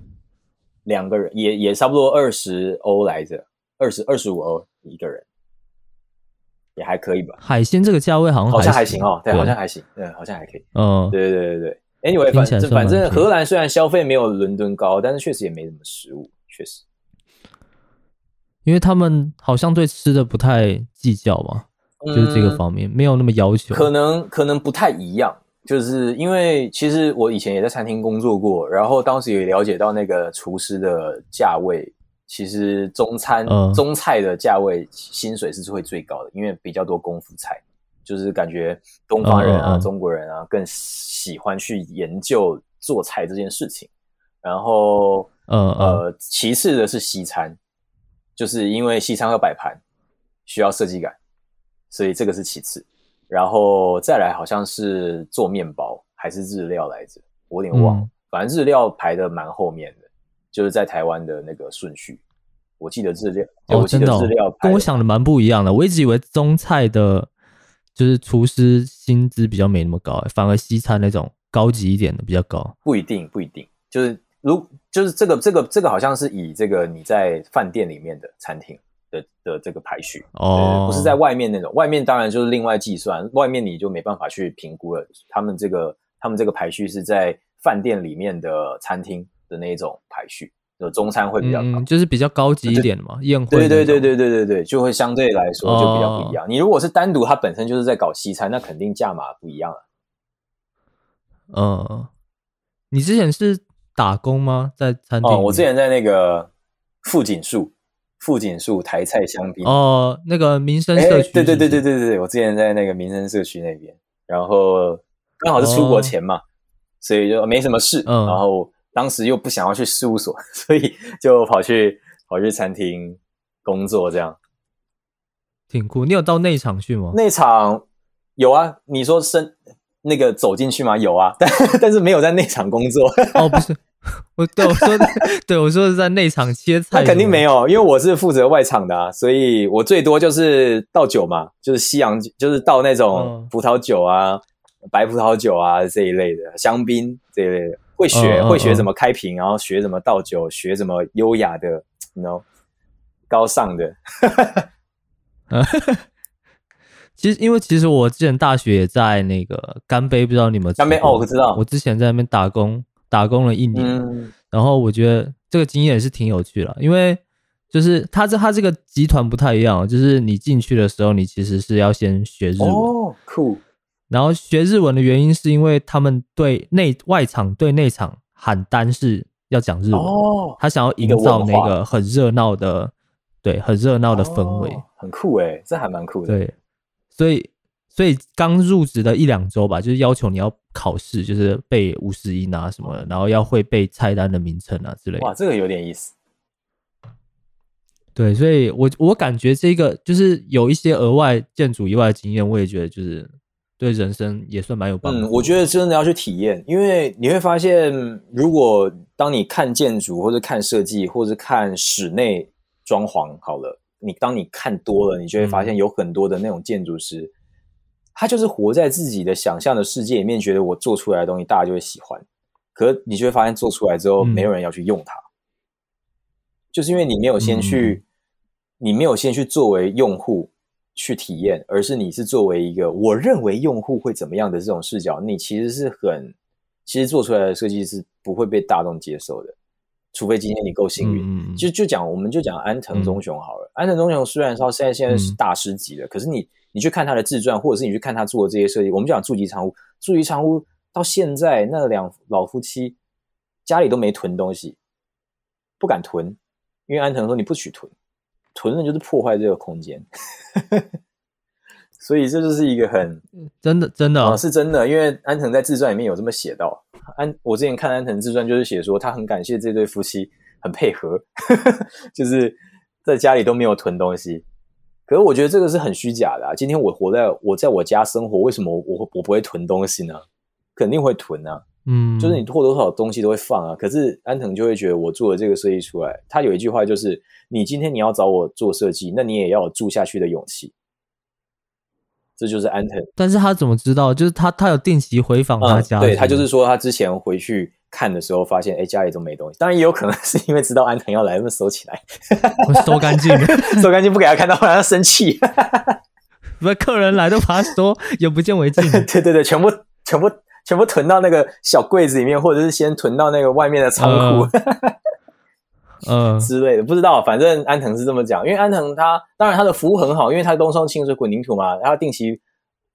两个人也也差不多二十欧来着，二十二十五欧一个人，也还可以吧，海鲜这个价位好像好像还行。行哦，对，好像还行，对，好像还可以。嗯，对对对对，anyway，反正荷兰虽然消费没有伦敦高，但是确实也没什么食物，确实。因为他们好像对吃的不太计较嘛，就是这个嗯方面没有那么要求。可能可能不太一样，就是因为其实我以前也在餐厅工作过，然后当时也了解到那个厨师的价位，其实中餐、嗯中菜的价位薪水是会最高的，因为比较多功夫菜，就是感觉东方人啊、嗯嗯嗯中国人啊更喜欢去研究做菜这件事情，然后呃，其次的是西餐，就是因为西餐要摆盘，需要设计感，所以这个是其次。然后再来好像是做面包还是日料来着，我有点忘了。嗯反正日料排的蛮后面的，就是在台湾的那个顺序。我记得资料，哦，我记真的、哦得日料、跟我想的蛮不一样的。我一直以为中菜的，就是厨师薪资比较没那么高，反而西餐那种高级一点的比较高。不一定，不一定，就是如就是这个这个这个好像是以这个你在饭店里面的餐厅的的这个排序哦不是在外面那种，外面当然就是另外计算，外面你就没办法去评估了。他们这个他们这个排序是在饭店里面的餐厅的那一种排序，就中餐会比较高。嗯，就是比较高级一点的嘛，宴会对对对，对对对对，就会相对来说就比较不一样。你如果是单独，它本身就是在搞西餐，那肯定价码不一样了。嗯，你之前是打工吗？在餐厅哦，我之前在那个富锦树，富锦树台菜香槟。哦，那个民生哎，社区，对对对对对对，我之前在那个民生社区那边，然后刚好是出国前嘛，所以就没什么事，嗯然后当时又不想要去事务所，所以就跑去跑去餐厅工作，这样。挺酷。你有到内场去吗？内场有啊，你说深那个走进去吗？有啊，但但是没有在内场工作。哦，不是，我对我说的，对我说的是在内场切菜，那肯定没有，因为我是负责外场的啊，所以我最多就是倒酒嘛，就是西洋，就是倒那种葡萄酒啊、白葡萄酒啊这一类的香槟这一类的，会学会学怎么开瓶，然后学怎么倒酒，学怎么优雅的，no 高尚的。其实，因为其实我之前大学也在那个干杯，不知道你们干杯哦，我知道。我之前在那边打工，打工了一年，然后我觉得这个经验也是挺有趣的，因为就是他这他这个集团不太一样，就是你进去的时候，你其实是要先学日文，哦，酷。然后学日文的原因是因为他们对内外场对内场喊单是要讲日文，哦，他想要营造那个很热闹的，对，很热闹的氛围，很酷诶，这还蛮酷的，对。所以，所以刚入职的一两周吧，就是要求你要考试，就是背五十音啊什么的，然后要会背菜单的名称啊之类的。哇，这个有点意思。对，所以我我感觉这个就是有一些额外建筑以外的经验，我也觉得就是对人生也算蛮有帮助。嗯，我觉得真的要去体验，因为你会发现，如果当你看建筑或者看设计或者看室内装潢好了。你当你看多了，你就会发现有很多的那种建筑师，他就是活在自己的想象的世界里面，觉得我做出来的东西大家就会喜欢。可你就会发现做出来之后，没有人要去用它，就是因为你没有先去，你没有先去作为用户去体验，而是你是作为一个我认为用户会怎么样的这种视角，你其实是很，其实做出来的设计是不会被大众接受的。除非今天你够幸运，嗯就就讲，我们就讲安藤忠雄好了。安藤忠雄虽然说现在现在是大师级的，可是你你去看他的自传，或者是你去看他做的这些设计，我们讲筑吉长屋，筑吉长屋到现在那两老夫妻家里都没囤东西，不敢囤，因为安藤说你不许囤，囤了就是破坏这个空间。所以这就是一个很真的真的啊，是真的，因为安藤在自传里面有这么写到。安，我之前看安藤自传，就是写说他很感谢这对夫妻很配合，就是在家里都没有囤东西。可是我觉得这个是很虚假的啊！今天我活在我在我家生活，为什么我我不会囤东西呢？肯定会囤啊，嗯，就是你或多或少东西都会放啊。可是安藤就会觉得我做的这个设计出来，他有一句话就是：你今天你要找我做设计，那你也要有住下去的勇气。这就是安藤，但是他怎么知道？就是他他有定期回访他家，对他就是说他之前回去看的时候，发现哎家里都没东西。当然也有可能是因为知道安藤要来，那么收起来，收干净，收干净不给他看到，让他生气。不是客人来都把他收，眼不见为净。对对对，全部全部全部囤到那个小柜子里面，或者是先囤到那个外面的仓库。嗯之类的，不知道，反正安藤是这么讲，因为安藤他当然他的服务很好，因为他东双清水混凝土嘛，他定期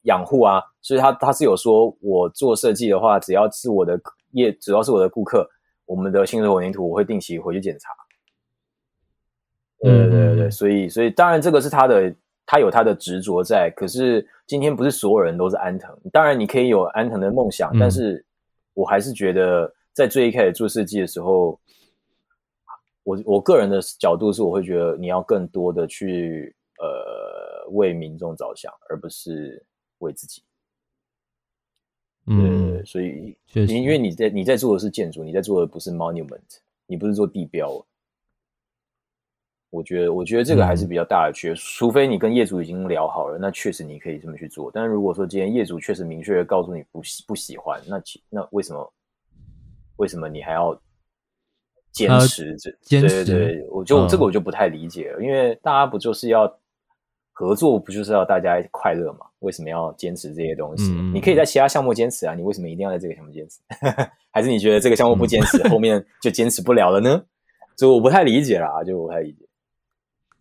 养护啊，所以他他是有说，我做设计的话，只要是我的业，只要是我的顾客，我们的清水混凝土我会定期回去检查。对对对对，所以所以当然这个是他的，他有他的执着在，可是今天不是所有人都是安藤，当然你可以有安藤的梦想，但是我还是觉得在最一开始做设计的时候。我我个人的角度是，我会觉得你要更多的去呃为民众着想，而不是为自己。嗯，所以因因为你在你在做的是建筑，你在做的不是 monument，你不是做地标。我觉得我觉得这个还是比较大的缺，除非你跟业主已经聊好了，那确实你可以这么去做。但是如果说今天业主确实明确的告诉你不喜不喜欢，那其那为什么为什么你还要？坚持这，对对对，我就这个我就不太理解了，因为大家不就是要合作，不就是要大家快乐嘛？为什么要坚持这些东西？你可以在其他项目坚持啊，你为什么一定要在这个项目坚持？还是你觉得这个项目不坚持，后面就坚持不了了呢？所以我不太理解啦，就不太理解。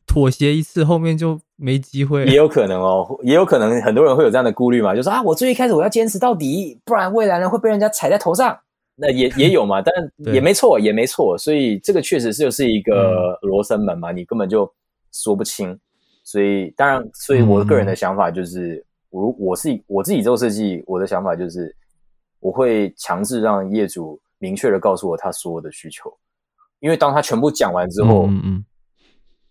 妥协一次，后面就没机会，也有可能哦，也有可能很多人会有这样的顾虑嘛，就说啊，我最一开始我要坚持到底，不然未来呢会被人家踩在头上。那也 也有嘛，但也没错，也没错，所以这个确实就是一个罗生门嘛，你根本就说不清。所以当然，所以我个人的想法就是，我我是我自己做设计，我的想法就是，我会强制让业主明确的告诉我他所有的需求，因为当他全部讲完之后，嗯嗯，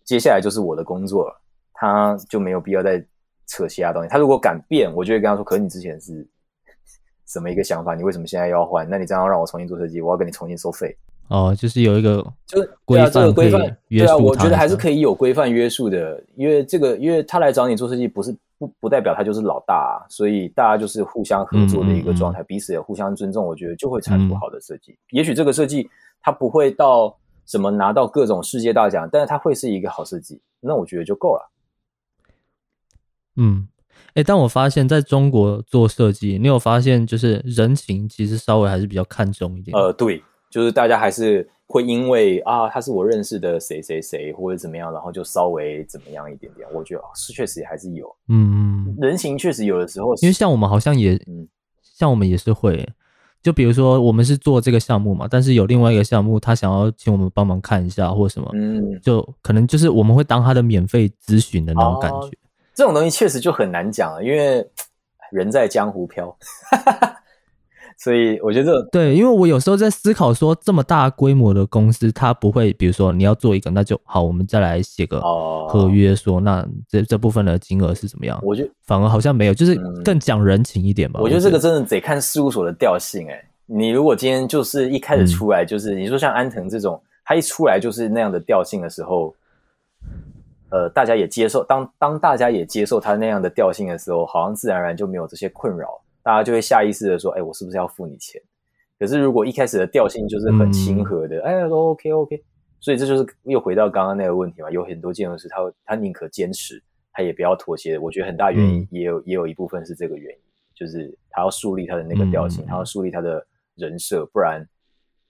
接下来就是我的工作了，他就没有必要再扯其他东西。他如果敢变，我就会跟他说，可是你之前是。什么一个想法？你为什么现在要换？那你这样让我重新做设计，我要跟你重新收费。哦，就是有一个就是规对啊，这个规范，对啊，我觉得还是可以有规范约束的，因为这个，因为他来找你做设计，不是不不代表他就是老大、啊，所以大家就是互相合作的一个状态，彼此也互相尊重，我觉得就会产出嗯好的设计。也许这个设计它不会到什么拿到各种世界大奖，但是它会是一个好设计，那我觉得就够了。嗯，哎，但我发现在中国做设计，你有发现就是人情其实稍微还是比较看重一点。呃，对，就是大家还是会因为啊，他是我认识的谁谁谁或者怎么样，然后就稍微怎么样一点点。我觉得哦是确实也还是有嗯嗯，人情，确实有的时候是因为像我们好像也，嗯像我们也是会，就比如说我们是做这个项目嘛，但是有另外一个项目，他想要请我们帮忙看一下或什么，嗯，就可能就是我们会当他的免费咨询的那种感哦觉。这种东西确实就很难讲了，因为人在江湖飘，所以我觉得对，因为我有时候在思考说，这么大规模的公司，它不会，比如说你要做一个，那就好，我们再来写个哦合约说，那这这部分的金额是怎么样？我觉得反而好像没有，就是嗯更讲人情一点吧。我觉得这个真的得看事务所的调性、欸。哎，你如果今天就是一开始出来就是、你说像安藤这种，他一出来就是那样的调性的时候，呃，大家也接受，当当大家也接受他那样的调性的时候，好像自然而然就没有这些困扰，大家就会下意识的说，哎，我是不是要付你钱？可是如果一开始的调性就是很亲和的，哎，都 OK OK，所以这就是又回到刚刚那个问题嘛，有很多建筑师他他宁可坚持，他也不要妥协。我觉得很大原因嗯也有、也有一部分是这个原因，就是他要树立他的那个调性，嗯他要树立他的人设，不然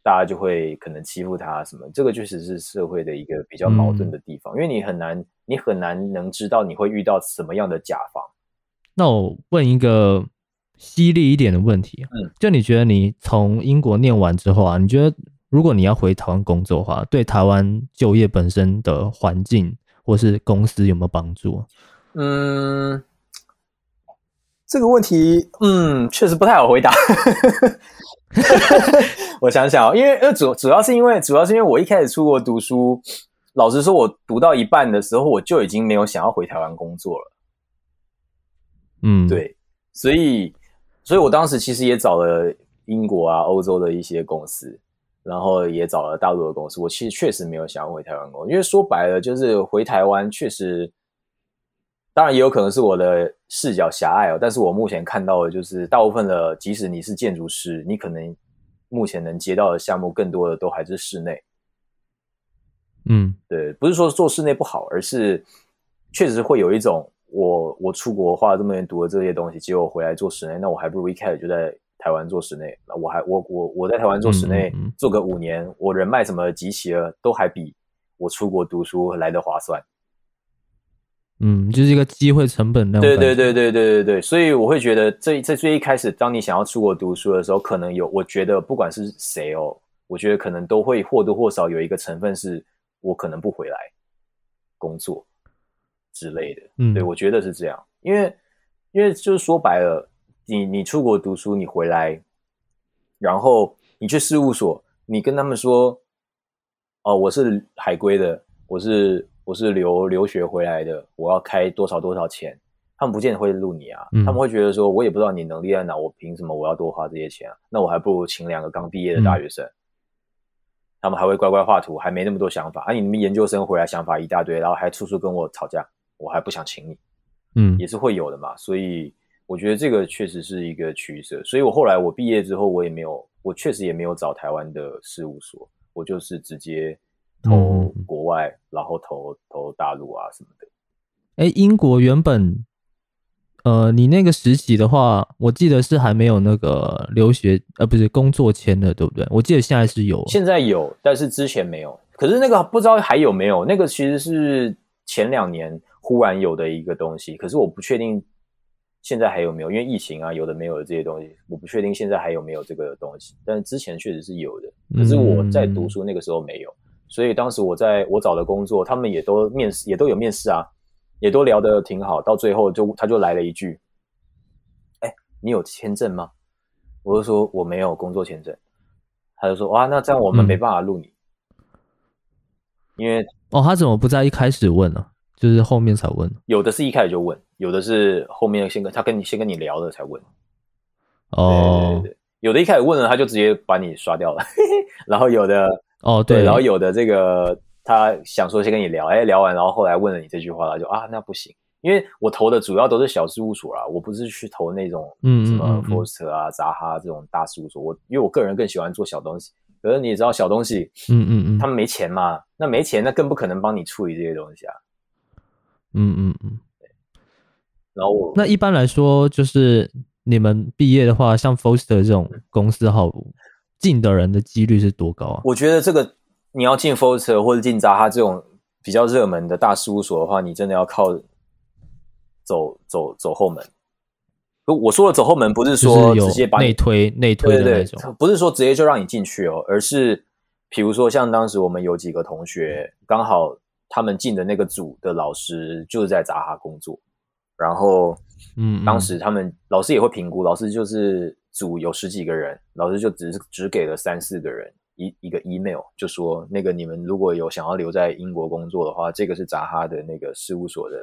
大家就会可能欺负他什么。这个确实是社会的一个比较矛盾的地方，因为你很难你很难能知道你会遇到什么样的甲方。那我问一个犀利一点的问题，嗯，就你觉得你从英国念完之后啊，你觉得如果你要回台湾工作的话，对台湾就业本身的环境或是公司有没有帮助？嗯，这个问题，嗯，确实不太好回答。我想想哦，因为呃主主要是因为主要是因为我一开始出国读书，老实说，我读到一半的时候，我就已经没有想要回台湾工作了。嗯，，对，所以，所以我当时其实也找了英国啊、欧洲的一些公司，然后也找了大陆的公司。我其实确实没有想要回台湾工作，因为说白了，就是回台湾确实，当然也有可能是我的视角狭隘哦。但是我目前看到的就是，大部分的，即使你是建筑师，你可能目前能接到的项目，更多的都还是室内。嗯对，不是说做室内不好，而是确实会有一种我我出国花了这么多年读了这些东西，结果回来做室内，那我还不如一开始就在台湾做室内，那我还我我我在台湾做室内、嗯嗯嗯做个五年，我人脉什么集齐了，都还比我出国读书来的划算。嗯，就是一个机会成本那种对。对对对对对对，所以我会觉得这这最一开始，当你想要出国读书的时候，可能有，我觉得不管是谁哦，我觉得可能都会或多或少有一个成分是我可能不回来工作之类的。嗯，对，我觉得是这样，因为因为就是说白了，你你出国读书，你回来，然后你去事务所，你跟他们说，哦，我是海归的，我是我是留留学回来的，我要开多少多少钱，他们不见得会录你啊，嗯他们会觉得说，我也不知道你能力在哪，我凭什么我要多花这些钱啊？那我还不如请两个刚毕业的大学生。他们还会乖乖画图，还没那么多想法。啊，你们研究生回来想法一大堆，然后还处处跟我吵架，我还不想请你。嗯也是会有的嘛。所以我觉得这个确实是一个取舍。所以我后来我毕业之后，我也没有，我确实也没有找台湾的事务所，我就是直接投国外，然后投投大陆啊什么的。哎，英国原本，呃，你那个时期的话，我记得是还没有那个留学，呃，不是工作签的，对不对？我记得现在是有。现在有，但是之前没有。可是那个不知道还有没有，那个其实是前两年忽然有的一个东西，可是我不确定现在还有没有，因为疫情啊，有的没有的这些东西，我不确定现在还有没有这个东西。但是之前确实是有的，可是我在读书那个时候没有，所以当时我在我找的工作，他们也都面试，也都有面试啊，也都聊得挺好，到最后就他就来了一句：“哎，你有签证吗？”我就说我没有工作签证，他就说：“哇，那这样我们嗯没办法录你。因为哦，他怎么不在一开始问呢、就是后面才问。有的是一开始就问，有的是后面先跟他跟你先跟你聊了才问。哦对对对，有的一开始问了，他就直接把你刷掉了，然后有的哦，对，对，然后有的这个他想说先跟你聊，哎，聊完然后后来问了你这句话，他就啊那不行，因为我投的主要都是小事务所啦，我不是去投那种嗯嗯什么 Foster 啊、扎哈这种大事务所，我因为我个人更喜欢做小东西，可是你也知道小东西嗯嗯嗯，他们没钱嘛，那没钱那更不可能帮你处理这些东西啊。嗯嗯嗯。然后我那一般来说，就是你们毕业的话，像 Foster 这种公司好进的人的几率是多高啊？我觉得这个你要进 Foster 或者进扎哈这种比较热门的大事务所的话，你真的要靠走走走后门。不我说的走后门，不是说直接把你内推内推对对的那种。对，不是说直接就让你进去哦，而是比如说像当时我们有几个同学，刚好他们进的那个组的老师就是在扎哈工作，然后嗯，嗯。当时他们老师也会评估，老师就是组有十几个人，老师就只是只给了三四个人一一个 email，就说那个你们如果有想要留在英国工作的话，这个是扎哈的那个事务所的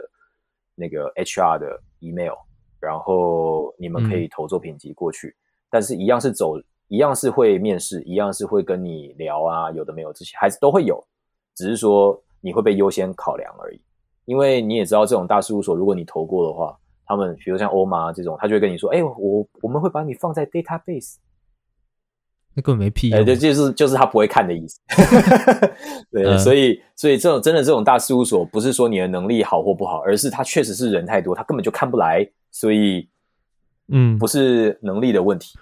那个 HR 的 email，然后你们可以投作品集过去，但是一样是走，一样是会面试，一样是会跟你聊啊，有的没有这些还是都会有，只是说你会被优先考量而已。因为你也知道，这种大事务所，如果你投过的话，他们比如像欧玛这种，他就会跟你说：“哎、我我们会把你放在 database。那根本没屁哎，用。对，就是就是他不会看的意思。对，嗯所以所以这种真的这种大事务所，不是说你的能力好或不好，而是他确实是人太多，他根本就看不来，所以嗯，不是能力的问题。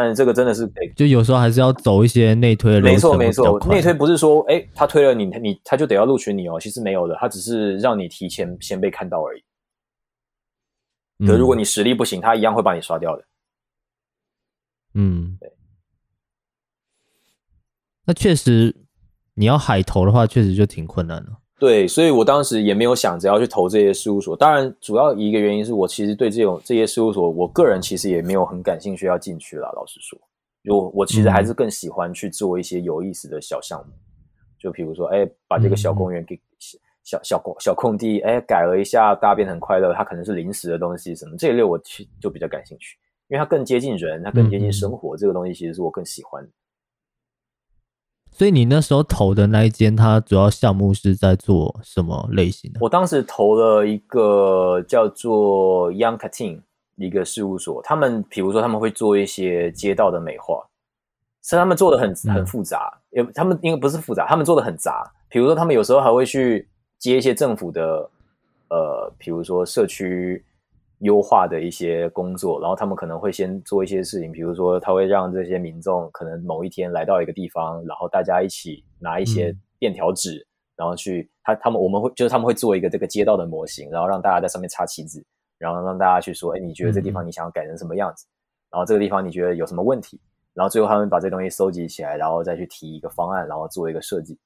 但是这个真的是得就有时候还是要走一些内推的没错没错内推不是说哎他推了你你他就得要录取你哦，其实没有的，他只是让你提前先被看到而已。可如果嗯你实力不行，他一样会把你刷掉的。嗯，对。那确实，你要海投的话，确实就挺困难的。对，所以我当时也没有想着要去投这些事务所。当然，主要一个原因是我其实对这种这些事务所，我个人其实也没有很感兴趣要进去了。老实说，就我其实还是更喜欢去做一些有意思的小项目，就比如说，哎，把这个小公园给小小空小空地，哎，改了一下，大家变得很快乐。它可能是临时的东西，什么这一类我其就比较感兴趣，因为它更接近人，它更接近生活，这个东西其实是我更喜欢的。所以你那时候投的那一间，它主要项目是在做什么类型的？我当时投了一个叫做 Young Katin 一个事务所，他们比如说他们会做一些街道的美化，是他们做的很嗯很复杂，也他们因为不是复杂，他们做的很杂。比如说他们有时候还会去接一些政府的呃，比如说社区优化的一些工作，然后他们可能会先做一些事情，比如说他会让这些民众可能某一天来到一个地方，然后大家一起拿一些嗯便条纸，然后去他他们我们会就是他们会做一个这个街道的模型，然后让大家在上面插旗子，然后让大家去说，哎，你觉得这地方你想要改成什么样子？然后这个地方你觉得有什么问题？然后最后他们把这东西收集起来，然后再去提一个方案，然后做一个设计，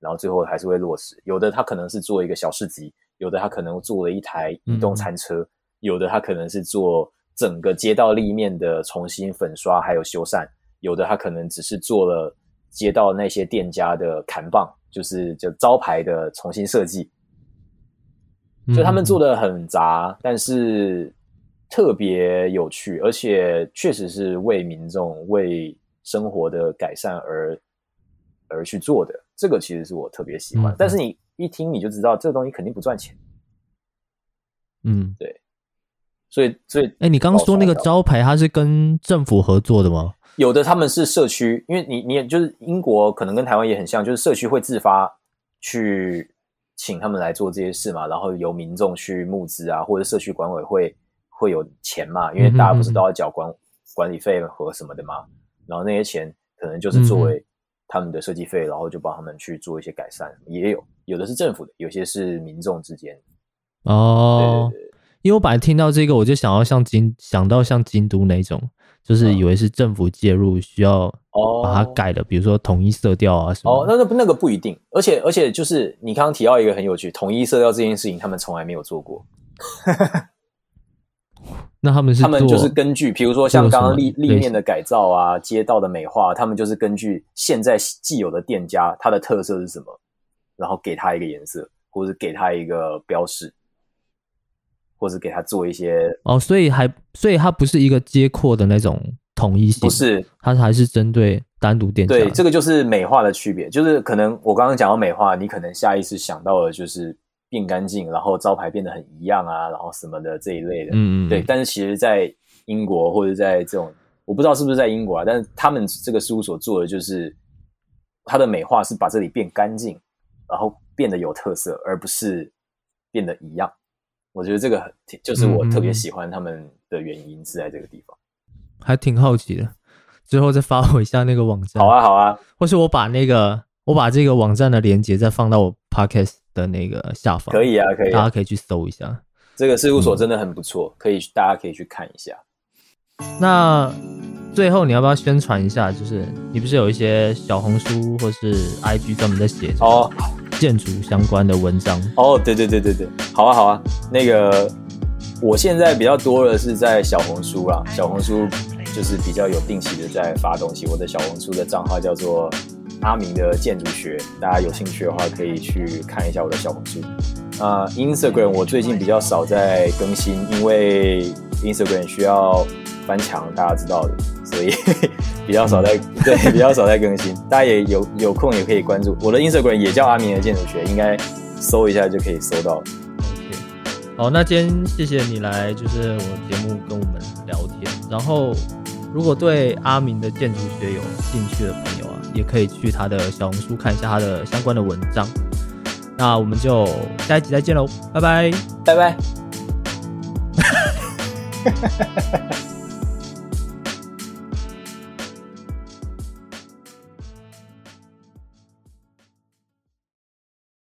然后最后还是会落实。有的他可能是做一个小市集，有的他可能做了一台移动餐车，有的他可能是做整个街道立面的重新粉刷还有修缮，有的他可能只是做了街道那些店家的砍棒，就是就招牌的重新设计。就他们做的，很杂，但是特别有趣，而且确实是为民众、为生活的改善而而去做的。这个其实是我特别喜欢。嗯但是你一听你就知道，这个东西肯定不赚钱。嗯，所以，所以哎，你刚刚说那个招牌，它是跟政府合作的吗？有的他们是社区，因为你你也就是英国可能跟台湾也很像，就是社区会自发去请他们来做这些事嘛，然后由民众去募资啊，或者社区管委会会有钱嘛，因为大家不是都要缴管管理费和什么的嘛，然后那些钱可能就是作为他们的设计费，然后就帮他们去做一些改善，也有有的是政府的，有些是民众之间。哦，对对对因为我本来听到这个，我就想要像京想到像京都那种，就是以为是政府介入，需要哦，把它改的，比如说统一色调啊什么。哦，那那那个不一定，而且而且就是你刚刚提到一个很有趣，统一色调这件事情，他们从来没有做过。那他们是他们就是根据，比如说像刚刚立立面的改造啊、街道的美化，他们就是根据现在既有的店家它的特色是什么，然后给它一个颜色，或者是给它一个标示，或或者给他做一些哦，所以还所以它不是一个接扩的那种统一性，不是它还是针对单独店家。对，这个就是美化的区别，就是可能我刚刚讲到美化，你可能下意识想到的就是变干净，然后招牌变得很一样啊，然后什么的这一类的。嗯嗯，对，但是其实，在英国或者在这种，我不知道是不是在英国啊，但是他们这个事务所做的就是，它的美化是把这里变干净，然后变得有特色，而不是变得一样。我觉得这个很就是我特别喜欢他们的原因是在这个地方。还挺好奇的，之后再发我一下那个网站。好啊，好啊，或是我把那个我把这个网站的链接再放到我 podcast 的那个下方，可以啊，可以啊。大家可以去搜一下。这个事务所真的很不错，可以大家可以去看一下。那最后你要不要宣传一下？就是你不是有一些小红书或是 IG 专门在写哦建筑相关的文章？哦，对对对对对，好啊好啊。那个我现在比较多的是在小红书啦，小红书就是比较有定期的在发东西。我的小红书的账号叫做阿明的建筑学，大家有兴趣的话可以去看一下我的小红书。啊、i n s t a g r a m 我最近比较少在更新，因为 Instagram 需要翻墙，大家知道的，所以 比较少在 对比较少在更新。大家也有有空也可以关注我的 Instagram，也叫阿明的建筑学，应该搜一下就可以搜到。OK，好，那今天谢谢你来，就是我节目跟我们聊天。然后，如果对阿明的建筑学有兴趣的朋友啊，也可以去他的小红书看一下他的相关的文章。那我们就下一集再见喽，拜拜。拜拜。